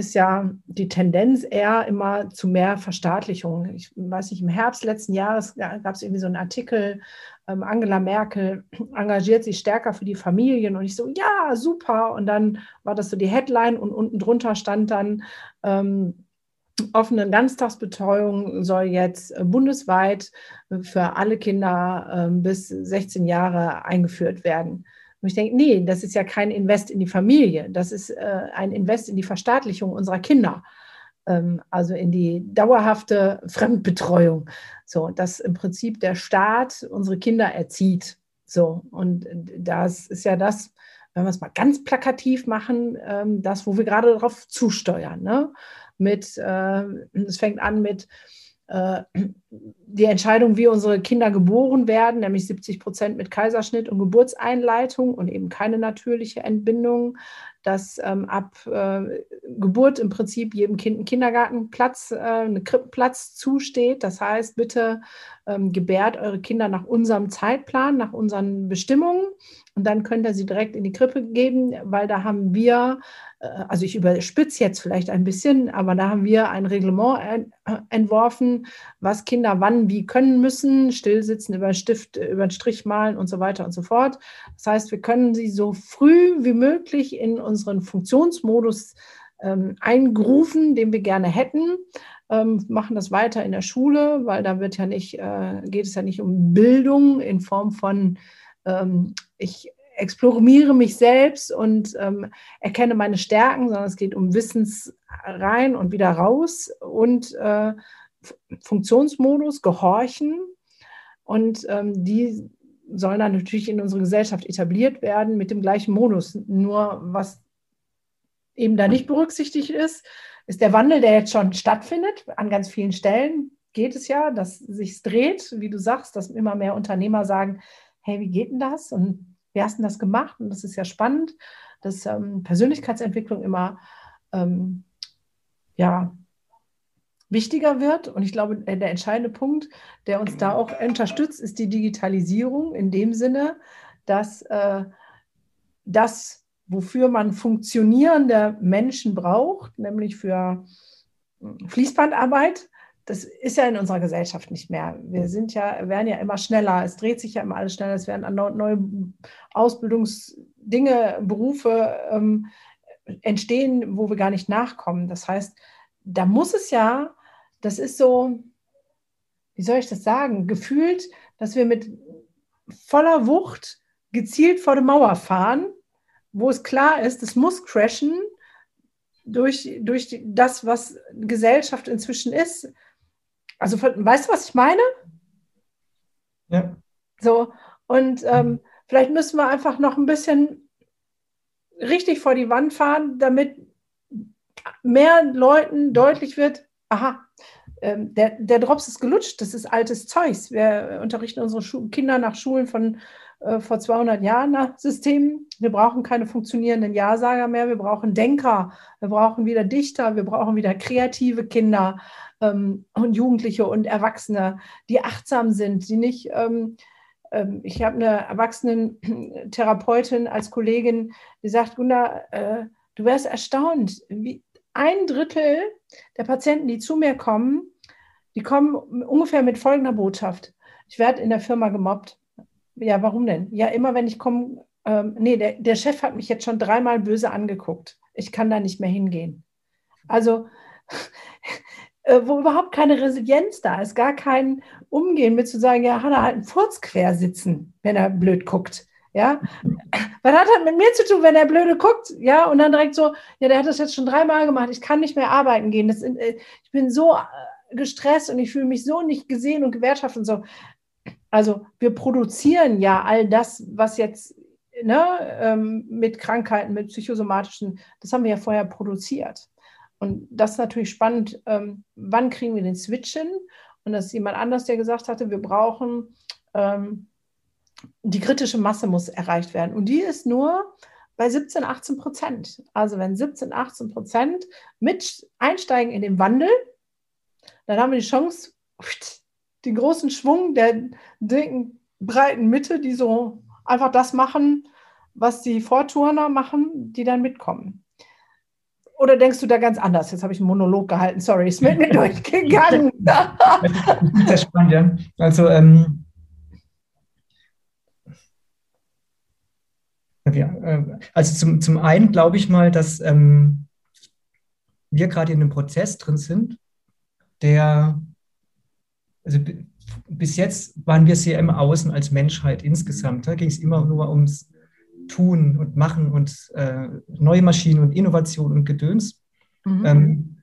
ist ja die Tendenz eher immer zu mehr Verstaatlichung. Ich weiß nicht, im Herbst letzten Jahres gab es irgendwie so einen Artikel, ähm, Angela Merkel engagiert sich stärker für die Familien und ich so, ja, super. Und dann war das so die Headline und unten drunter stand dann, ähm, offene Ganztagsbetreuung soll jetzt äh, bundesweit für alle Kinder äh, bis 16 Jahre eingeführt werden. Und ich denke, nee, das ist ja kein Invest in die Familie, das ist äh, ein Invest in die Verstaatlichung unserer Kinder, ähm, also in die dauerhafte Fremdbetreuung. So, dass im Prinzip der Staat unsere Kinder erzieht. So, und das ist ja das, wenn wir es mal ganz plakativ machen, ähm, das, wo wir gerade darauf zusteuern. Ne? Mit, äh, es fängt an mit die Entscheidung, wie unsere Kinder geboren werden, nämlich 70 Prozent mit Kaiserschnitt und Geburtseinleitung und eben keine natürliche Entbindung, dass ähm, ab äh, Geburt im Prinzip jedem Kind ein Kindergartenplatz, äh, ein Krippenplatz zusteht. Das heißt, bitte ähm, gebärt eure Kinder nach unserem Zeitplan, nach unseren Bestimmungen und dann könnt ihr sie direkt in die Krippe geben, weil da haben wir äh, also ich überspitze jetzt vielleicht ein bisschen, aber da haben wir ein Reglement entworfen, was Kinder wann wie können müssen, stillsitzen, über einen Stift, über einen Strich malen und so weiter und so fort. Das heißt, wir können sie so früh wie möglich in unseren Funktionsmodus ähm, eingrufen, den wir gerne hätten. Ähm, machen das weiter in der Schule, weil da wird ja nicht, äh, geht es ja nicht um Bildung in Form von ähm, ich exploriere mich selbst und ähm, erkenne meine Stärken, sondern es geht um Wissens rein und wieder raus und äh, Funktionsmodus, Gehorchen. Und ähm, die sollen dann natürlich in unserer Gesellschaft etabliert werden mit dem gleichen Modus. Nur was eben da nicht berücksichtigt ist, ist der Wandel, der jetzt schon stattfindet. An ganz vielen Stellen geht es ja, dass sich dreht, wie du sagst, dass immer mehr Unternehmer sagen, hey, wie geht denn das? Und wie hast du das gemacht? Und das ist ja spannend, dass ähm, Persönlichkeitsentwicklung immer ähm, ja, wichtiger wird. Und ich glaube, der entscheidende Punkt, der uns da auch unterstützt, ist die Digitalisierung in dem Sinne, dass äh, das, wofür man funktionierende Menschen braucht, nämlich für hm, Fließbandarbeit, das ist ja in unserer Gesellschaft nicht mehr. Wir sind ja, werden ja immer schneller, es dreht sich ja immer alles schneller, es werden neue Ausbildungsdinge, Berufe ähm, entstehen, wo wir gar nicht nachkommen. Das heißt, da muss es ja, das ist so, wie soll ich das sagen, gefühlt, dass wir mit voller Wucht gezielt vor der Mauer fahren, wo es klar ist, es muss crashen durch, durch das, was Gesellschaft inzwischen ist. Also, weißt du, was ich meine? Ja. So, und ähm, vielleicht müssen wir einfach noch ein bisschen richtig vor die Wand fahren, damit mehr Leuten deutlich wird, aha, ähm, der, der Drops ist gelutscht, das ist altes Zeugs. Wir unterrichten unsere Schu Kinder nach Schulen von äh, vor 200 Jahren nach Systemen. Wir brauchen keine funktionierenden Ja-Sager mehr, wir brauchen Denker, wir brauchen wieder Dichter, wir brauchen wieder kreative Kinder ähm, und Jugendliche und Erwachsene, die achtsam sind, die nicht. Ähm, ähm ich habe eine Erwachsenen-Therapeutin als Kollegin, die sagt, Gunda, äh, du wärst erstaunt, wie ein Drittel der Patienten, die zu mir kommen, die kommen ungefähr mit folgender Botschaft. Ich werde in der Firma gemobbt. Ja, warum denn? Ja, immer wenn ich komme, ähm, nee, der, der Chef hat mich jetzt schon dreimal böse angeguckt. Ich kann da nicht mehr hingehen. Also, wo überhaupt keine Resilienz da ist, gar kein Umgehen mit zu sagen, ja, hat er halt einen Furz quer sitzen, wenn er blöd guckt. Ja, was hat das mit mir zu tun, wenn er blöde guckt? Ja, und dann direkt so, ja, der hat das jetzt schon dreimal gemacht, ich kann nicht mehr arbeiten gehen. Das, äh, ich bin so äh, gestresst und ich fühle mich so nicht gesehen und gewertschaftet und so. Also wir produzieren ja all das, was jetzt ne, ähm, mit Krankheiten, mit psychosomatischen, das haben wir ja vorher produziert. Und das ist natürlich spannend, ähm, wann kriegen wir den Switch hin? Und das ist jemand anders, der gesagt hatte, wir brauchen, ähm, die kritische Masse muss erreicht werden. Und die ist nur bei 17, 18 Prozent. Also wenn 17, 18 Prozent mit einsteigen in den Wandel, dann haben wir die Chance, den großen Schwung der dicken, breiten Mitte, die so einfach das machen, was die Vorturner machen, die dann mitkommen. Oder denkst du da ganz anders? Jetzt habe ich einen Monolog gehalten, sorry, ist mit mir durchgegangen. das ist sehr spannend, ja. Also, ähm, ja, äh, also zum, zum einen glaube ich mal, dass ähm, wir gerade in einem Prozess drin sind, der also bis jetzt waren wir sehr im Außen als Menschheit insgesamt. Da ging es immer nur ums Tun und Machen und äh, neue Maschinen und Innovation und Gedöns. Mhm. Ähm,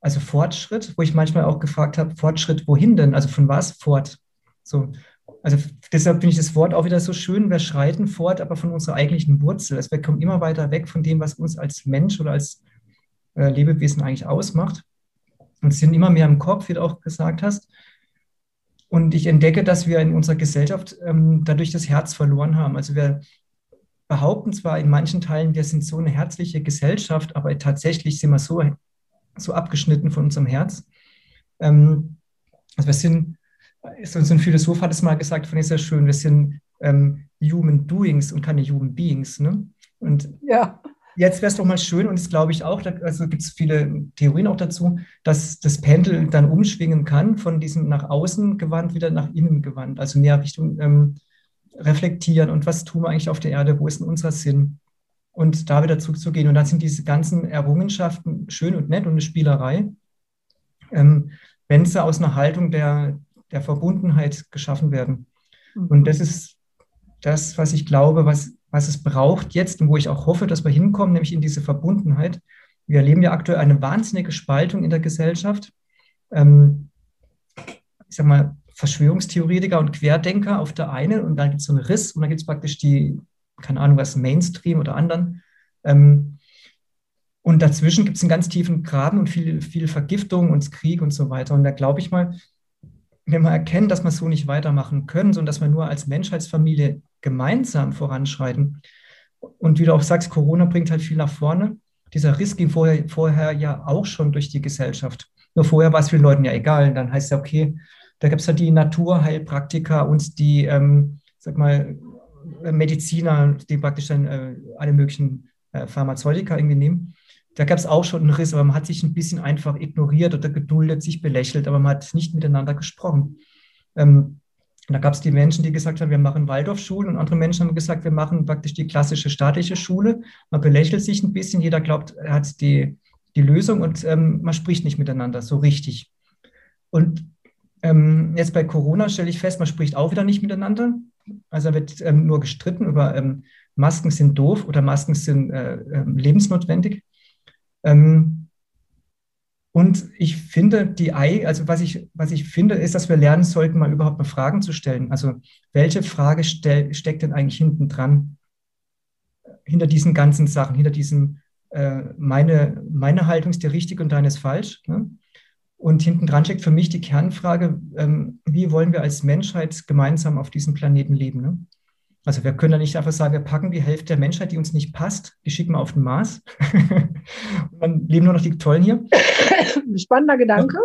also Fortschritt, wo ich manchmal auch gefragt habe, Fortschritt wohin denn? Also von was fort? So, also deshalb finde ich das Wort auch wieder so schön. Wir schreiten fort, aber von unserer eigentlichen Wurzel. Also wir kommen immer weiter weg von dem, was uns als Mensch oder als äh, Lebewesen eigentlich ausmacht. Und sind immer mehr im Kopf, wie du auch gesagt hast. Und ich entdecke, dass wir in unserer Gesellschaft ähm, dadurch das Herz verloren haben. Also wir behaupten zwar in manchen Teilen, wir sind so eine herzliche Gesellschaft, aber tatsächlich sind wir so, so abgeschnitten von unserem Herz. Ähm, also wir sind, so ein Philosoph hat es mal gesagt, fand ich sehr schön, wir sind ähm, Human Doings und keine Human Beings. Ne? Und ja. Jetzt wäre es doch mal schön, und das glaube ich auch, da, also gibt es viele Theorien auch dazu, dass das Pendel dann umschwingen kann, von diesem nach außen gewandt wieder nach innen gewandt, also mehr Richtung ähm, reflektieren und was tun wir eigentlich auf der Erde, wo ist denn unser Sinn? Und da wieder zurückzugehen. Und dann sind diese ganzen Errungenschaften schön und nett und eine Spielerei, ähm, wenn sie aus einer Haltung der, der Verbundenheit geschaffen werden. Und mhm. das ist das, was ich glaube, was was es braucht jetzt und wo ich auch hoffe, dass wir hinkommen, nämlich in diese Verbundenheit. Wir erleben ja aktuell eine wahnsinnige Spaltung in der Gesellschaft. Ähm, ich sag mal, Verschwörungstheoretiker und Querdenker auf der einen und dann gibt es so einen Riss und dann gibt es praktisch die, keine Ahnung was, Mainstream oder anderen. Ähm, und dazwischen gibt es einen ganz tiefen Graben und viel, viel Vergiftung und Krieg und so weiter. Und da glaube ich mal, wenn wir erkennen, dass wir so nicht weitermachen können, sondern dass wir nur als Menschheitsfamilie gemeinsam voranschreiten. Und wie du auch sagst, Corona bringt halt viel nach vorne. Dieser Riss ging vorher, vorher ja auch schon durch die Gesellschaft. Nur vorher war es vielen Leuten ja egal. Dann heißt es ja, okay, da gibt es halt die Naturheilpraktiker und die, ähm, sag mal, Mediziner, die praktisch dann äh, alle möglichen äh, Pharmazeutika irgendwie nehmen. Da gab es auch schon einen Riss, aber man hat sich ein bisschen einfach ignoriert oder geduldet, sich belächelt, aber man hat nicht miteinander gesprochen. Ähm, da gab es die Menschen, die gesagt haben, wir machen Waldorfschulen und andere Menschen haben gesagt, wir machen praktisch die klassische staatliche Schule. Man belächelt sich ein bisschen, jeder glaubt, er hat die, die Lösung und ähm, man spricht nicht miteinander so richtig. Und ähm, jetzt bei Corona stelle ich fest, man spricht auch wieder nicht miteinander. Also wird ähm, nur gestritten über ähm, Masken sind doof oder Masken sind äh, äh, lebensnotwendig. Ähm, und ich finde, die I, also was ich, was ich finde, ist, dass wir lernen sollten, mal überhaupt mal Fragen zu stellen. Also, welche Frage stell, steckt denn eigentlich hinten dran? Hinter diesen ganzen Sachen, hinter diesem, äh, meine, meine Haltung ist die richtige und deine ist falsch. Ne? Und hinten dran steckt für mich die Kernfrage, ähm, wie wollen wir als Menschheit gemeinsam auf diesem Planeten leben? Ne? Also wir können ja nicht einfach sagen, wir packen die Hälfte der Menschheit, die uns nicht passt, die schicken wir auf den Mars. und dann leben nur noch die Tollen hier. Spannender Gedanke.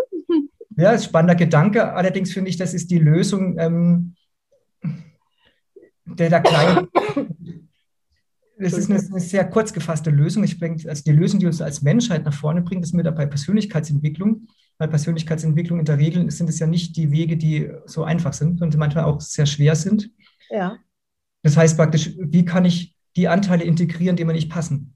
Ja, ist spannender Gedanke. Allerdings finde ich, das ist die Lösung ähm, der, der kleinen. Das ist eine, eine, sehr kurz gefasste Lösung. Ich denke, also die Lösung, die uns als Menschheit nach vorne bringt, ist mir dabei Persönlichkeitsentwicklung. Weil Persönlichkeitsentwicklung in der Regel sind es ja nicht die Wege, die so einfach sind und manchmal auch sehr schwer sind. Ja. Das heißt praktisch, wie kann ich die Anteile integrieren, die mir nicht passen?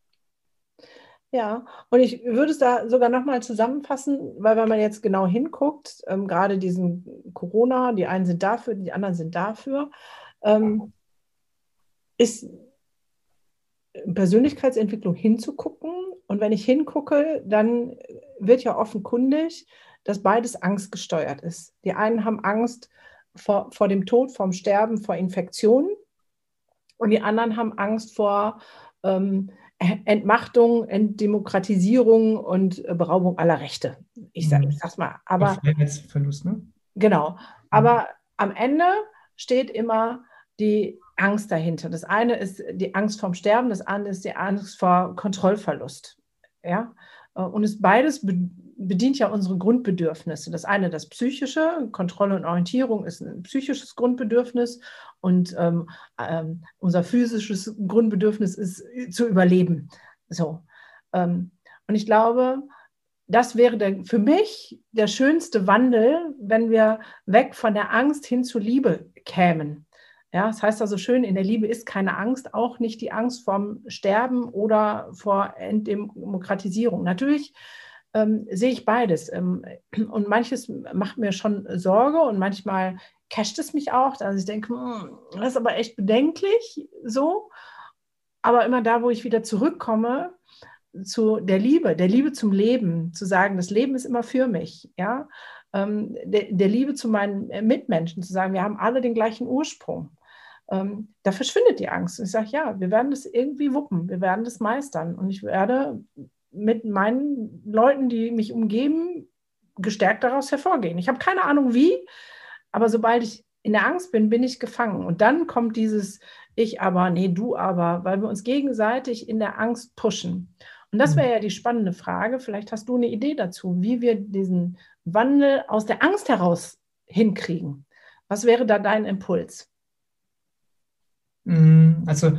Ja, und ich würde es da sogar nochmal zusammenfassen, weil wenn man jetzt genau hinguckt, ähm, gerade diesen Corona, die einen sind dafür, die anderen sind dafür, ähm, ist Persönlichkeitsentwicklung hinzugucken. Und wenn ich hingucke, dann wird ja offenkundig, dass beides angstgesteuert ist. Die einen haben Angst vor, vor dem Tod, vom Sterben, vor Infektionen. Und die anderen haben Angst vor ähm, Entmachtung, Entdemokratisierung und Beraubung aller Rechte. Ich sage mhm. sag's mal. Aber Verlust, ne? Genau. Aber am Ende steht immer die Angst dahinter. Das eine ist die Angst vorm Sterben, das andere ist die Angst vor Kontrollverlust. Ja? Und es beides bedient ja unsere Grundbedürfnisse. Das eine das psychische, Kontrolle und Orientierung ist ein psychisches Grundbedürfnis und ähm, ähm, unser physisches Grundbedürfnis ist zu überleben. So. Ähm, und ich glaube, das wäre der, für mich der schönste Wandel, wenn wir weg von der Angst hin zur Liebe kämen. Ja, das heißt also schön, in der Liebe ist keine Angst, auch nicht die Angst vorm Sterben oder vor Entdemokratisierung. Natürlich ähm, sehe ich beides. Ähm, und manches macht mir schon Sorge und manchmal casht es mich auch. Also ich denke, hm, das ist aber echt bedenklich so. Aber immer da, wo ich wieder zurückkomme zu der Liebe, der Liebe zum Leben, zu sagen, das Leben ist immer für mich, ja, ähm, der, der, Liebe zu meinen Mitmenschen, zu sagen, wir haben alle den gleichen Ursprung. Ähm, da verschwindet die Angst. Und ich sage, ja, wir werden das irgendwie wuppen, wir werden das meistern. Und ich werde mit meinen Leuten, die mich umgeben, gestärkt daraus hervorgehen. Ich habe keine Ahnung wie, aber sobald ich in der Angst bin, bin ich gefangen. Und dann kommt dieses Ich aber, nee, du aber, weil wir uns gegenseitig in der Angst pushen. Und das wäre ja die spannende Frage. Vielleicht hast du eine Idee dazu, wie wir diesen Wandel aus der Angst heraus hinkriegen. Was wäre da dein Impuls? Mm, also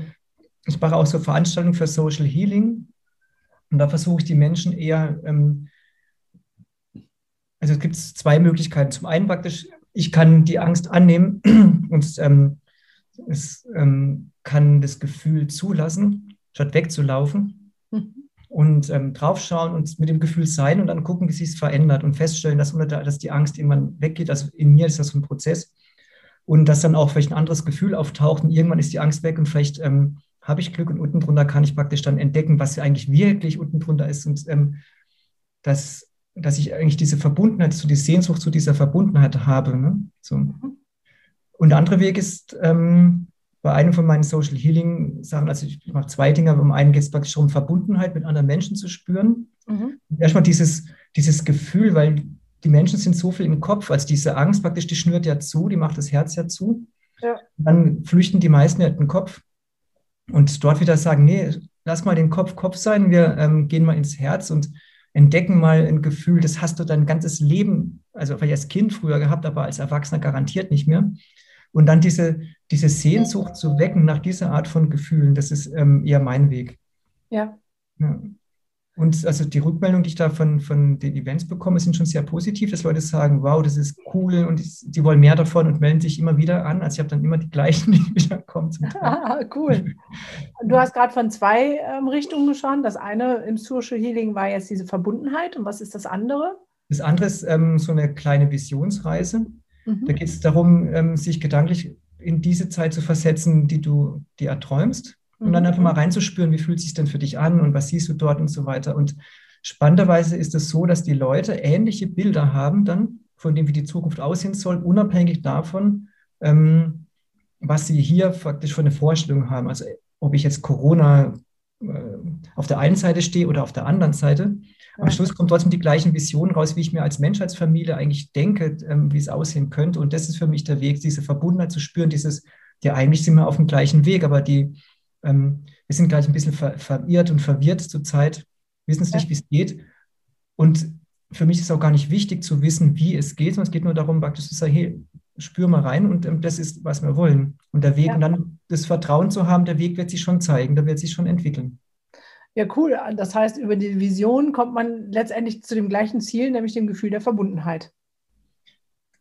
ich mache auch so Veranstaltungen für Social Healing und da versuche ich die Menschen eher, ähm, also es gibt zwei Möglichkeiten. Zum einen praktisch, ich kann die Angst annehmen und ähm, es ähm, kann das Gefühl zulassen, statt wegzulaufen. Mhm. Und ähm, draufschauen und mit dem Gefühl sein und dann gucken, wie sich es verändert und feststellen, dass, dass die Angst irgendwann weggeht. Also in mir ist das so ein Prozess. Und dass dann auch vielleicht ein anderes Gefühl auftaucht und irgendwann ist die Angst weg und vielleicht ähm, habe ich Glück und unten drunter kann ich praktisch dann entdecken, was eigentlich wirklich unten drunter ist und ähm, dass, dass ich eigentlich diese Verbundenheit, so die Sehnsucht zu dieser Verbundenheit habe. Ne? So. Mhm. Und der andere Weg ist ähm, bei einem von meinen Social Healing Sachen, also ich mache zwei Dinge, aber um einen geht es praktisch um Verbundenheit mit anderen Menschen zu spüren. Mhm. Erstmal dieses, dieses Gefühl, weil die Menschen sind so viel im Kopf, als diese Angst praktisch, die schnürt ja zu, die macht das Herz ja zu. Ja. Dann flüchten die meisten ja in den Kopf und dort wieder sagen, nee, lass mal den Kopf Kopf sein, wir ähm, gehen mal ins Herz und entdecken mal ein Gefühl, das hast du dein ganzes Leben, also vielleicht als Kind früher gehabt, aber als Erwachsener garantiert nicht mehr. Und dann diese, diese Sehnsucht zu wecken nach dieser Art von Gefühlen, das ist ähm, eher mein Weg. Ja. ja. Und also die Rückmeldung, die ich da von, von den Events bekomme, sind schon sehr positiv, dass Leute sagen, wow, das ist cool und die wollen mehr davon und melden sich immer wieder an. Also ich habe dann immer die gleichen, die wieder kommen. Ah, cool. Du hast gerade von zwei ähm, Richtungen geschaut. Das eine im Social Healing war jetzt diese Verbundenheit. Und was ist das andere? Das andere ist ähm, so eine kleine Visionsreise. Mhm. Da geht es darum, ähm, sich gedanklich in diese Zeit zu versetzen, die du dir erträumst und dann einfach mal mhm. reinzuspüren, wie fühlt es sich denn für dich an und was siehst du dort und so weiter. Und spannenderweise ist es so, dass die Leute ähnliche Bilder haben dann, von dem wie die Zukunft aussehen soll, unabhängig davon, ähm, was sie hier faktisch für eine Vorstellung haben. Also ob ich jetzt Corona äh, auf der einen Seite stehe oder auf der anderen Seite. Am Schluss kommt trotzdem die gleichen Visionen raus, wie ich mir als Mensch, als Familie eigentlich denke, ähm, wie es aussehen könnte. Und das ist für mich der Weg, diese Verbundenheit zu spüren, dieses, ja, eigentlich sind wir auf dem gleichen Weg, aber die, ähm, wir sind gleich ein bisschen ver verirrt und verwirrt zurzeit, wissen es nicht, wie es geht. Und für mich ist auch gar nicht wichtig zu wissen, wie es geht, sondern es geht nur darum, praktisch zu sagen, hey, spür mal rein und ähm, das ist, was wir wollen. Und der Weg, ja. und dann das Vertrauen zu haben, der Weg wird sich schon zeigen, der wird sich schon entwickeln. Ja, cool. Das heißt, über die Vision kommt man letztendlich zu dem gleichen Ziel, nämlich dem Gefühl der Verbundenheit.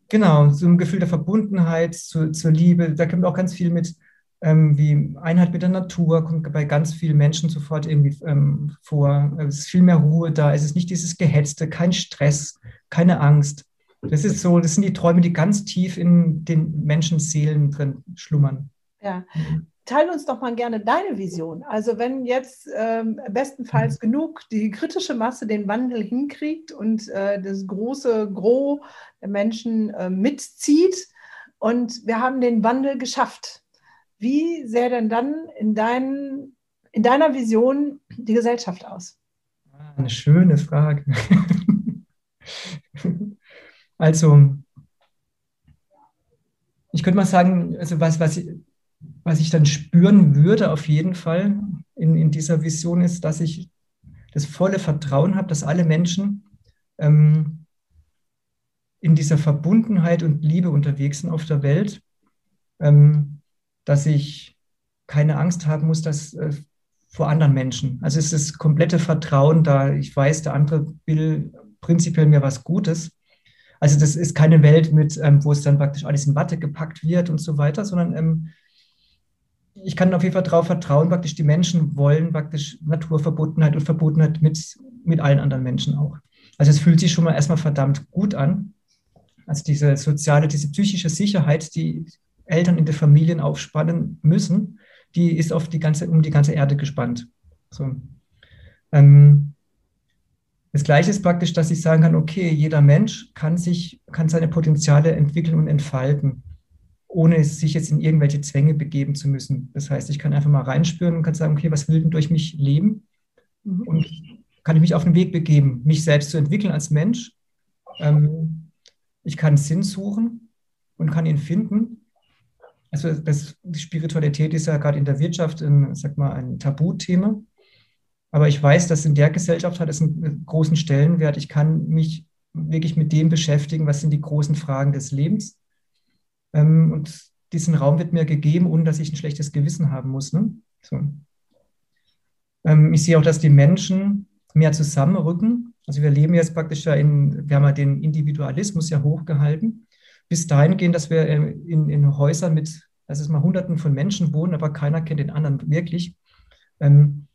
Genau, zum Gefühl der Verbundenheit, zu, zur Liebe. Da kommt auch ganz viel mit, ähm, wie Einheit mit der Natur, kommt bei ganz vielen Menschen sofort irgendwie ähm, vor. Es ist viel mehr Ruhe da, es ist nicht dieses Gehetzte, kein Stress, keine Angst. Das ist so, das sind die Träume, die ganz tief in den Menschenseelen drin schlummern. Ja. Teil uns doch mal gerne deine Vision. Also wenn jetzt ähm, bestenfalls mhm. genug die kritische Masse den Wandel hinkriegt und äh, das große Gros der Menschen äh, mitzieht und wir haben den Wandel geschafft. Wie sähe denn dann in, dein, in deiner Vision die Gesellschaft aus? Ah, eine schöne Frage. Also, ich könnte mal sagen, also was, was, ich, was ich dann spüren würde auf jeden Fall in, in dieser Vision ist, dass ich das volle Vertrauen habe, dass alle Menschen ähm, in dieser Verbundenheit und Liebe unterwegs sind auf der Welt, ähm, dass ich keine Angst haben muss, dass äh, vor anderen Menschen. Also es ist das komplette Vertrauen da. Ich weiß, der andere will prinzipiell mir was Gutes. Also das ist keine Welt mit, ähm, wo es dann praktisch alles in Watte gepackt wird und so weiter, sondern ähm, ich kann auf jeden Fall darauf vertrauen, praktisch die Menschen wollen praktisch Naturverbundenheit und Verbundenheit mit, mit allen anderen Menschen auch. Also es fühlt sich schon mal erstmal verdammt gut an. Also diese soziale, diese psychische Sicherheit, die Eltern in den Familien aufspannen müssen, die ist auf die ganze, um die ganze Erde gespannt. So. Ähm, das Gleiche ist praktisch, dass ich sagen kann, okay, jeder Mensch kann sich, kann seine Potenziale entwickeln und entfalten, ohne sich jetzt in irgendwelche Zwänge begeben zu müssen. Das heißt, ich kann einfach mal reinspüren und kann sagen, okay, was will denn durch mich leben? Mhm. Und kann ich mich auf den Weg begeben, mich selbst zu entwickeln als Mensch. Ähm, ich kann Sinn suchen und kann ihn finden. Also das, die Spiritualität ist ja gerade in der Wirtschaft ein, sag mal, ein Tabuthema. Aber ich weiß, dass in der Gesellschaft hat es einen großen Stellenwert. Ich kann mich wirklich mit dem beschäftigen, was sind die großen Fragen des Lebens. Ähm, und diesen Raum wird mir gegeben, ohne dass ich ein schlechtes Gewissen haben muss. Ne? So. Ähm, ich sehe auch, dass die Menschen mehr zusammenrücken. Also wir leben jetzt praktisch ja in, wir haben ja den Individualismus ja hochgehalten, bis dahin gehen, dass wir äh, in, in Häusern mit, das ist mal Hunderten von Menschen wohnen, aber keiner kennt den anderen wirklich. Ähm,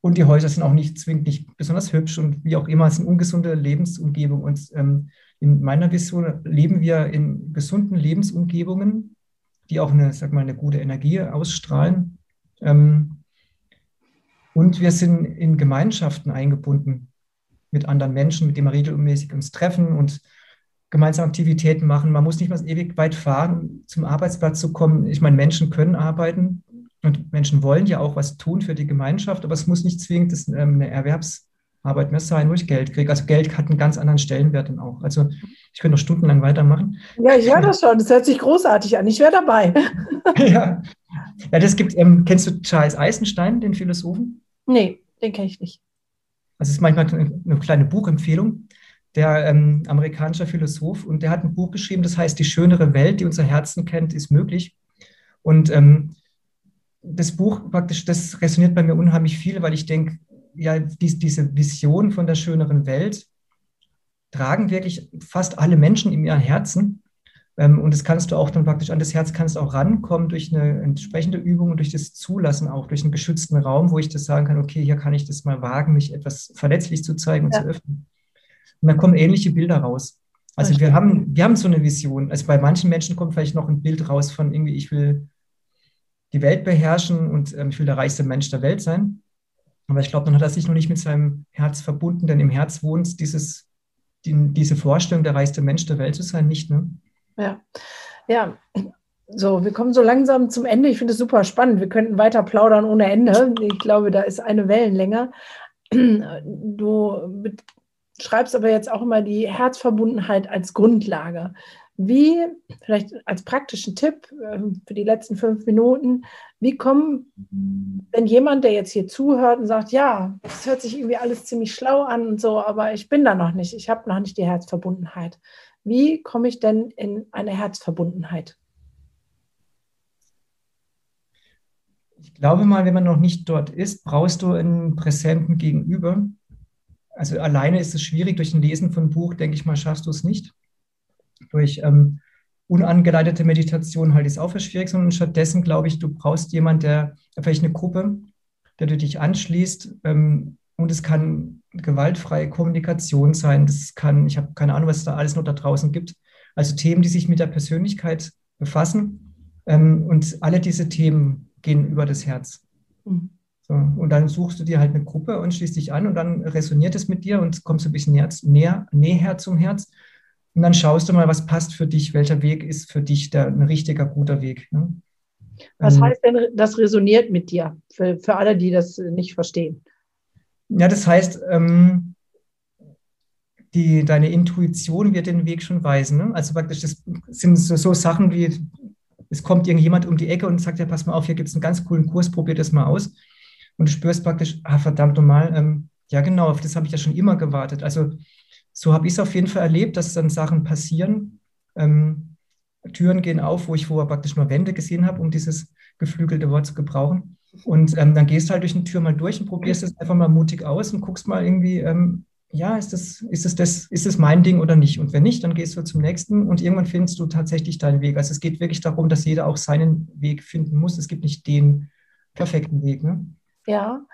und die Häuser sind auch nicht zwingend nicht besonders hübsch und wie auch immer, es sind ungesunde Lebensumgebungen. Und ähm, in meiner Vision leben wir in gesunden Lebensumgebungen, die auch eine, sag mal, eine gute Energie ausstrahlen. Ähm, und wir sind in Gemeinschaften eingebunden mit anderen Menschen, mit denen wir regelmäßig uns treffen und gemeinsam Aktivitäten machen. Man muss nicht mal ewig weit fahren, um zum Arbeitsplatz zu kommen. Ich meine, Menschen können arbeiten, und Menschen wollen ja auch was tun für die Gemeinschaft, aber es muss nicht zwingend ähm, eine Erwerbsarbeit mehr sein, wo ich Geld kriege. Also Geld hat einen ganz anderen Stellenwert dann auch. Also ich könnte noch stundenlang weitermachen. Ja, ich höre das schon. Das hört sich großartig an. Ich wäre dabei. ja. ja, das gibt, ähm, kennst du Charles Eisenstein, den Philosophen? Nee, den kenne ich nicht. Das ist manchmal eine kleine Buchempfehlung. Der ähm, amerikanische Philosoph und der hat ein Buch geschrieben, das heißt Die schönere Welt, die unser Herzen kennt, ist möglich. Und ähm, das Buch praktisch, das resoniert bei mir unheimlich viel, weil ich denke, ja, die, diese Vision von der schöneren Welt tragen wirklich fast alle Menschen in ihren Herzen. Ähm, und das kannst du auch dann praktisch an das Herz kannst auch rankommen durch eine entsprechende Übung und durch das Zulassen auch, durch einen geschützten Raum, wo ich das sagen kann, okay, hier kann ich das mal wagen, mich etwas verletzlich zu zeigen und ja. zu öffnen. Und dann kommen ähnliche Bilder raus. Also wir haben, wir haben so eine Vision. Also bei manchen Menschen kommt vielleicht noch ein Bild raus von irgendwie, ich will die Welt beherrschen und ähm, ich will der reichste Mensch der Welt sein. Aber ich glaube, dann hat er sich noch nicht mit seinem Herz verbunden, denn im Herz wohnt dieses, die, diese Vorstellung, der reichste Mensch der Welt zu sein, nicht. Ne? Ja, ja. So, wir kommen so langsam zum Ende. Ich finde es super spannend. Wir könnten weiter plaudern ohne Ende. Ich glaube, da ist eine Wellenlänge. du schreibst aber jetzt auch immer die Herzverbundenheit als Grundlage. Wie, vielleicht als praktischen Tipp ähm, für die letzten fünf Minuten, wie kommen, wenn jemand, der jetzt hier zuhört und sagt, ja, das hört sich irgendwie alles ziemlich schlau an und so, aber ich bin da noch nicht, ich habe noch nicht die Herzverbundenheit. Wie komme ich denn in eine Herzverbundenheit? Ich glaube mal, wenn man noch nicht dort ist, brauchst du einen präsenten Gegenüber. Also alleine ist es schwierig, durch ein Lesen von Buch, denke ich mal, schaffst du es nicht durch ähm, unangeleitete Meditation halt ist auch schwierig, sondern stattdessen glaube ich, du brauchst jemanden, der vielleicht eine Gruppe, der du dich anschließt. Ähm, und es kann gewaltfreie Kommunikation sein. Das kann, ich habe keine Ahnung, was es da alles noch da draußen gibt. Also Themen, die sich mit der Persönlichkeit befassen. Ähm, und alle diese Themen gehen über das Herz. Mhm. So, und dann suchst du dir halt eine Gruppe und schließt dich an und dann resoniert es mit dir und kommst ein bisschen näher, näher, näher zum Herz. Und dann schaust du mal, was passt für dich, welcher Weg ist für dich der, ein richtiger, guter Weg. Ne? Was ähm, heißt denn, das resoniert mit dir, für, für alle, die das nicht verstehen? Ja, das heißt, ähm, die, deine Intuition wird den Weg schon weisen. Ne? Also praktisch, das sind so, so, Sachen wie, es kommt irgendjemand um die Ecke und sagt, ja, pass mal auf, hier gibt es einen ganz coolen Kurs, probier das mal aus. Und spürst praktisch, ah, verdammt nochmal, ähm, ja genau, auf das habe ich ja schon immer gewartet. Also so habe ich es auf jeden Fall erlebt, dass dann Sachen passieren. Ähm, Türen gehen auf, wo ich vorher praktisch nur Wände gesehen habe, um dieses geflügelte Wort zu gebrauchen. Und ähm, dann gehst du halt durch eine Tür mal durch und probierst es einfach mal mutig aus und guckst mal irgendwie, ähm, ja, ist das, ist, das, das, ist das mein Ding oder nicht? Und wenn nicht, dann gehst du zum nächsten und irgendwann findest du tatsächlich deinen Weg. Also es geht wirklich darum, dass jeder auch seinen Weg finden muss. Es gibt nicht den perfekten Weg. Ne? Ja,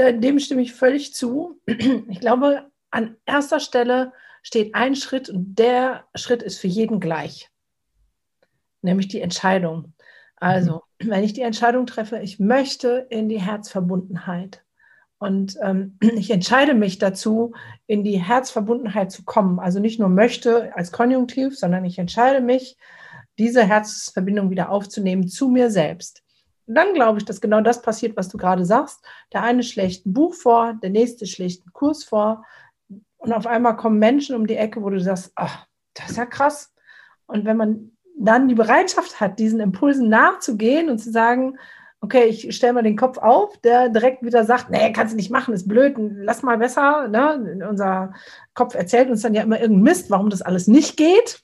dem stimme ich völlig zu. Ich glaube, an erster Stelle steht ein Schritt und der Schritt ist für jeden gleich, nämlich die Entscheidung. Also, mhm. wenn ich die Entscheidung treffe, ich möchte in die Herzverbundenheit und ähm, ich entscheide mich dazu, in die Herzverbundenheit zu kommen. Also nicht nur möchte als Konjunktiv, sondern ich entscheide mich, diese Herzverbindung wieder aufzunehmen zu mir selbst. Dann glaube ich, dass genau das passiert, was du gerade sagst. Der eine schlägt ein Buch vor, der nächste schlägt einen Kurs vor, und auf einmal kommen Menschen um die Ecke, wo du sagst, ach, das ist ja krass. Und wenn man dann die Bereitschaft hat, diesen Impulsen nachzugehen und zu sagen, okay, ich stelle mal den Kopf auf, der direkt wieder sagt, nee, kannst du nicht machen, ist blöd, lass mal besser. Ne? Unser Kopf erzählt uns dann ja immer irgendeinen Mist, warum das alles nicht geht.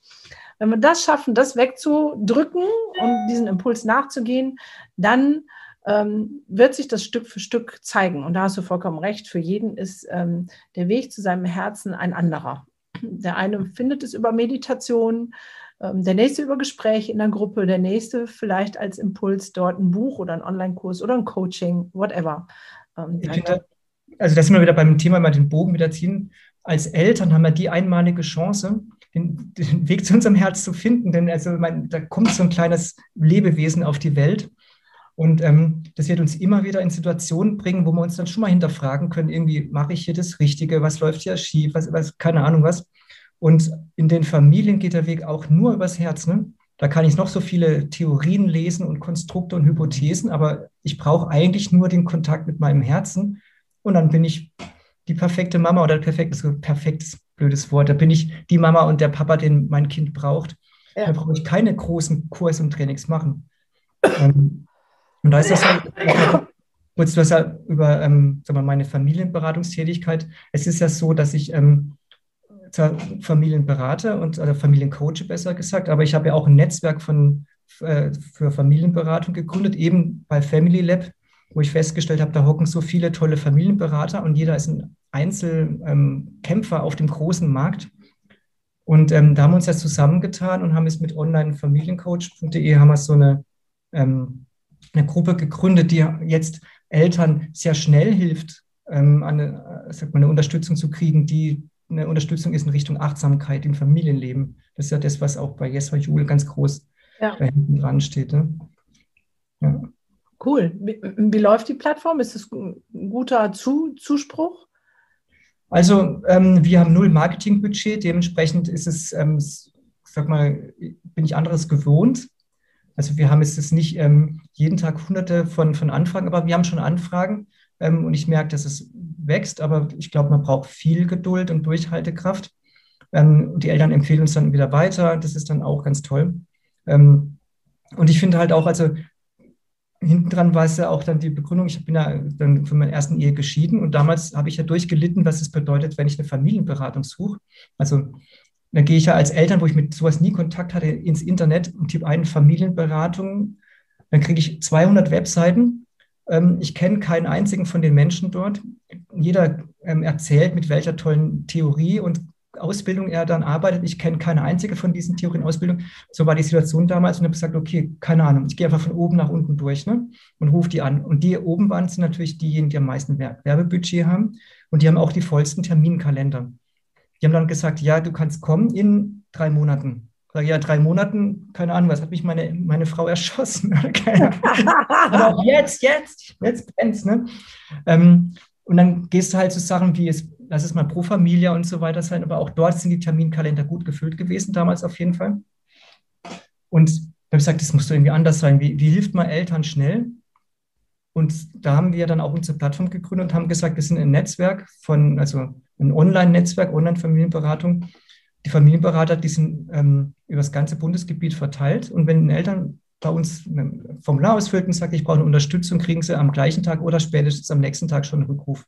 Wenn wir das schaffen, das wegzudrücken und diesen Impuls nachzugehen, dann ähm, wird sich das Stück für Stück zeigen. Und da hast du vollkommen recht, für jeden ist ähm, der Weg zu seinem Herzen ein anderer. Der eine findet es über Meditation, ähm, der nächste über Gespräche in der Gruppe, der nächste vielleicht als Impuls dort ein Buch oder ein Online-Kurs oder ein Coaching, whatever. Ähm, finde, also da sind wir wieder beim Thema mal den Bogen wieder ziehen. Als Eltern haben wir die einmalige Chance, den, den Weg zu unserem Herz zu finden. Denn also mein, da kommt so ein kleines Lebewesen auf die Welt und ähm, das wird uns immer wieder in Situationen bringen, wo wir uns dann schon mal hinterfragen können, irgendwie mache ich hier das Richtige, was läuft hier schief, was, was keine Ahnung was. Und in den Familien geht der Weg auch nur übers Herz. Ne? Da kann ich noch so viele Theorien lesen und Konstrukte und Hypothesen, aber ich brauche eigentlich nur den Kontakt mit meinem Herzen und dann bin ich die perfekte Mama oder perfektes, perfektes blödes Wort. Da bin ich die Mama und der Papa, den mein Kind braucht. Ja. Da brauche ich keine großen Kurse und Trainings machen. Ähm, und da ist das halt, kurz, du hast ja über ähm, sag mal, meine Familienberatungstätigkeit. Es ist ja so, dass ich ähm, Familien berate und oder Familiencoach besser gesagt, aber ich habe ja auch ein Netzwerk von, äh, für Familienberatung gegründet, eben bei Family Lab, wo ich festgestellt habe, da hocken so viele tolle Familienberater und jeder ist ein Einzelkämpfer ähm, auf dem großen Markt. Und ähm, da haben wir uns ja zusammengetan und haben es mit onlinefamiliencoach.de haben wir so eine ähm, eine Gruppe gegründet, die jetzt Eltern sehr schnell hilft, ähm, eine, äh, eine Unterstützung zu kriegen, die eine Unterstützung ist in Richtung Achtsamkeit im Familienleben. Das ist ja das, was auch bei Jesper Jule ganz groß ja. da hinten dran steht. Ne? Ja. Cool. Wie, wie, läuft die Plattform? Ist das ein guter Zu Zuspruch? Also ähm, wir haben null Marketingbudget, dementsprechend ist es, ähm, sag mal, bin ich anderes gewohnt. Also wir haben es nicht ähm, jeden Tag hunderte von, von Anfragen, aber wir haben schon Anfragen ähm, und ich merke, dass es wächst, aber ich glaube, man braucht viel Geduld und Durchhaltekraft. Ähm, die Eltern empfehlen uns dann wieder weiter. Das ist dann auch ganz toll. Ähm, und ich finde halt auch, also hinten dran war es ja auch dann die Begründung, ich bin ja dann von meiner ersten Ehe geschieden und damals habe ich ja durchgelitten, was es bedeutet, wenn ich eine Familienberatung suche. Also dann gehe ich ja als Eltern, wo ich mit sowas nie Kontakt hatte, ins Internet und tippe ein Familienberatung. Dann kriege ich 200 Webseiten. Ähm, ich kenne keinen einzigen von den Menschen dort. Jeder ähm, erzählt, mit welcher tollen Theorie und Ausbildung er dann arbeitet. Ich kenne keine einzige von diesen Theorien Ausbildung. So war die Situation damals und habe gesagt, okay, keine Ahnung, ich gehe einfach von oben nach unten durch ne? und rufe die an. Und die oben waren sind natürlich diejenigen, die am meisten Werbebudget haben und die haben auch die vollsten Terminkalender. Die haben dann gesagt, ja, du kannst kommen in drei Monaten. Ja, drei Monaten, keine Ahnung, was hat mich meine, meine Frau erschossen? Aber jetzt, jetzt, jetzt brennt's. Ne? Ähm, und dann gehst du halt zu Sachen wie es lass es mal pro Familie und so weiter sein, aber auch dort sind die Terminkalender gut gefüllt gewesen, damals auf jeden Fall. Und da habe ich gesagt, das muss doch irgendwie anders sein. Wie, wie hilft man Eltern schnell? Und da haben wir dann auch unsere Plattform gegründet und haben gesagt, wir sind ein Netzwerk von, also ein Online-Netzwerk, Online-Familienberatung. Die Familienberater, die sind ähm, über das ganze Bundesgebiet verteilt. Und wenn Eltern bei uns ein Formular ausfüllen und sagen, ich brauche eine Unterstützung, kriegen sie am gleichen Tag oder spätestens am nächsten Tag schon einen Rückruf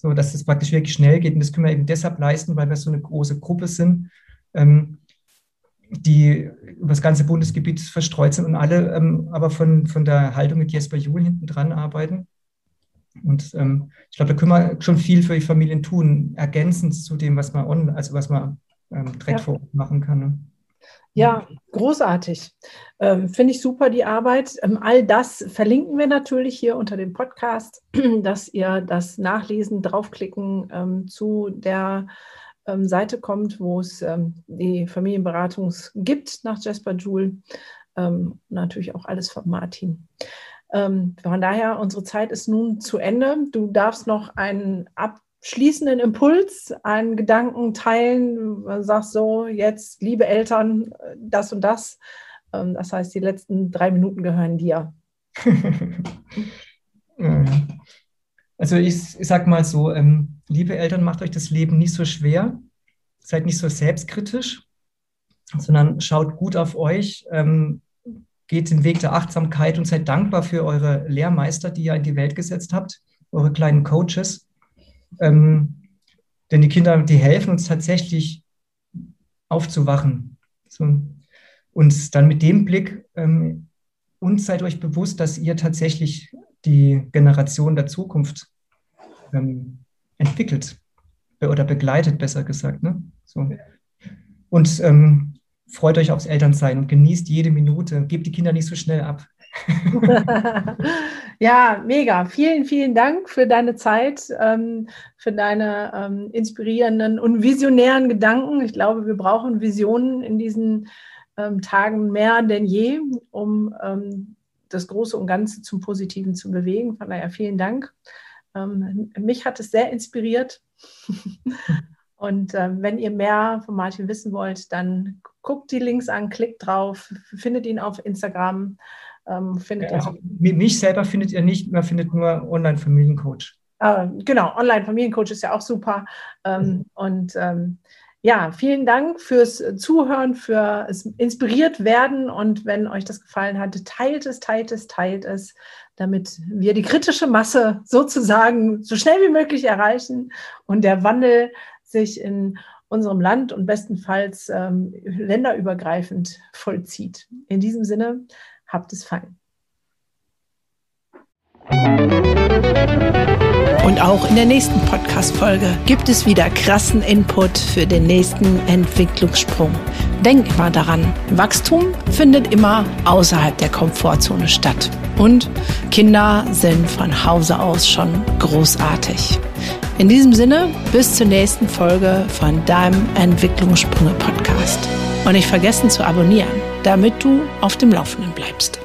so dass es praktisch wirklich schnell geht. Und das können wir eben deshalb leisten, weil wir so eine große Gruppe sind, ähm, die über das ganze Bundesgebiet verstreut sind und alle aber von, von der Haltung mit Jesper Juhl hinten dran arbeiten. Und ähm, ich glaube, da können wir schon viel für die Familien tun, ergänzend zu dem, was man on, also was man ähm, direkt ja. vor Ort machen kann. Ja, großartig. Ähm, Finde ich super, die Arbeit. Ähm, all das verlinken wir natürlich hier unter dem Podcast, dass ihr das Nachlesen, draufklicken ähm, zu der ähm, Seite kommt, wo es ähm, die Familienberatung gibt nach Jasper Joule. Ähm, natürlich auch alles von Martin. von daher, unsere Zeit ist nun zu Ende. Du darfst noch einen Ab schließenden Impuls, einen Gedanken teilen, sagt so, jetzt, liebe Eltern, das und das. Ähm, das heißt, die letzten drei Minuten gehören dir. also ich, ich sage mal so, ähm, liebe Eltern, macht euch das Leben nicht so schwer, seid nicht so selbstkritisch, sondern schaut gut auf euch, ähm, geht den Weg der Achtsamkeit und seid dankbar für eure Lehrmeister, die ihr in die Welt gesetzt habt, eure kleinen Coaches ähm, denn die Kinder, die helfen uns tatsächlich aufzuwachen. So. Und dann mit dem Blick, ähm, uns seid euch bewusst, dass ihr tatsächlich die Generation der Zukunft ähm, entwickelt oder begleitet, besser gesagt. Ne? So. Und ähm, freut euch aufs Elternsein und genießt jede Minute. Gebt die Kinder nicht so schnell ab. ja, mega. Vielen, vielen Dank für deine Zeit, ähm, für deine ähm, inspirierenden und visionären Gedanken. Ich glaube, wir brauchen Visionen in diesen ähm, Tagen mehr denn je, um das Große und Ganze zum Positiven zu bewegen. Von daher vielen Dank. Mich hat es sehr inspiriert. Und wenn ihr mehr von Martin wissen wollt, dann guckt die Links an, klickt drauf, findet ihn auf Instagram. Ähm, findet ja, also, mich selber findet ihr nicht, man findet nur Online-Familiencoach. Äh, genau, Online-Familiencoach ist ja auch super. Ähm, mhm. Und ähm, ja, vielen Dank fürs Zuhören, fürs inspiriert werden. Und wenn euch das gefallen hat, teilt es, teilt es, teilt es, damit wir die kritische Masse sozusagen so schnell wie möglich erreichen und der Wandel sich in unserem Land und bestenfalls ähm, länderübergreifend vollzieht. In diesem Sinne, Habt es fein. Und auch in der nächsten Podcast-Folge gibt es wieder krassen Input für den nächsten Entwicklungssprung. Denk immer daran, Wachstum findet immer außerhalb der Komfortzone statt. Und Kinder sind von Hause aus schon großartig. In diesem Sinne, bis zur nächsten Folge von deinem Entwicklungssprünge-Podcast. Und nicht vergessen zu abonnieren damit du auf dem Laufenden bleibst.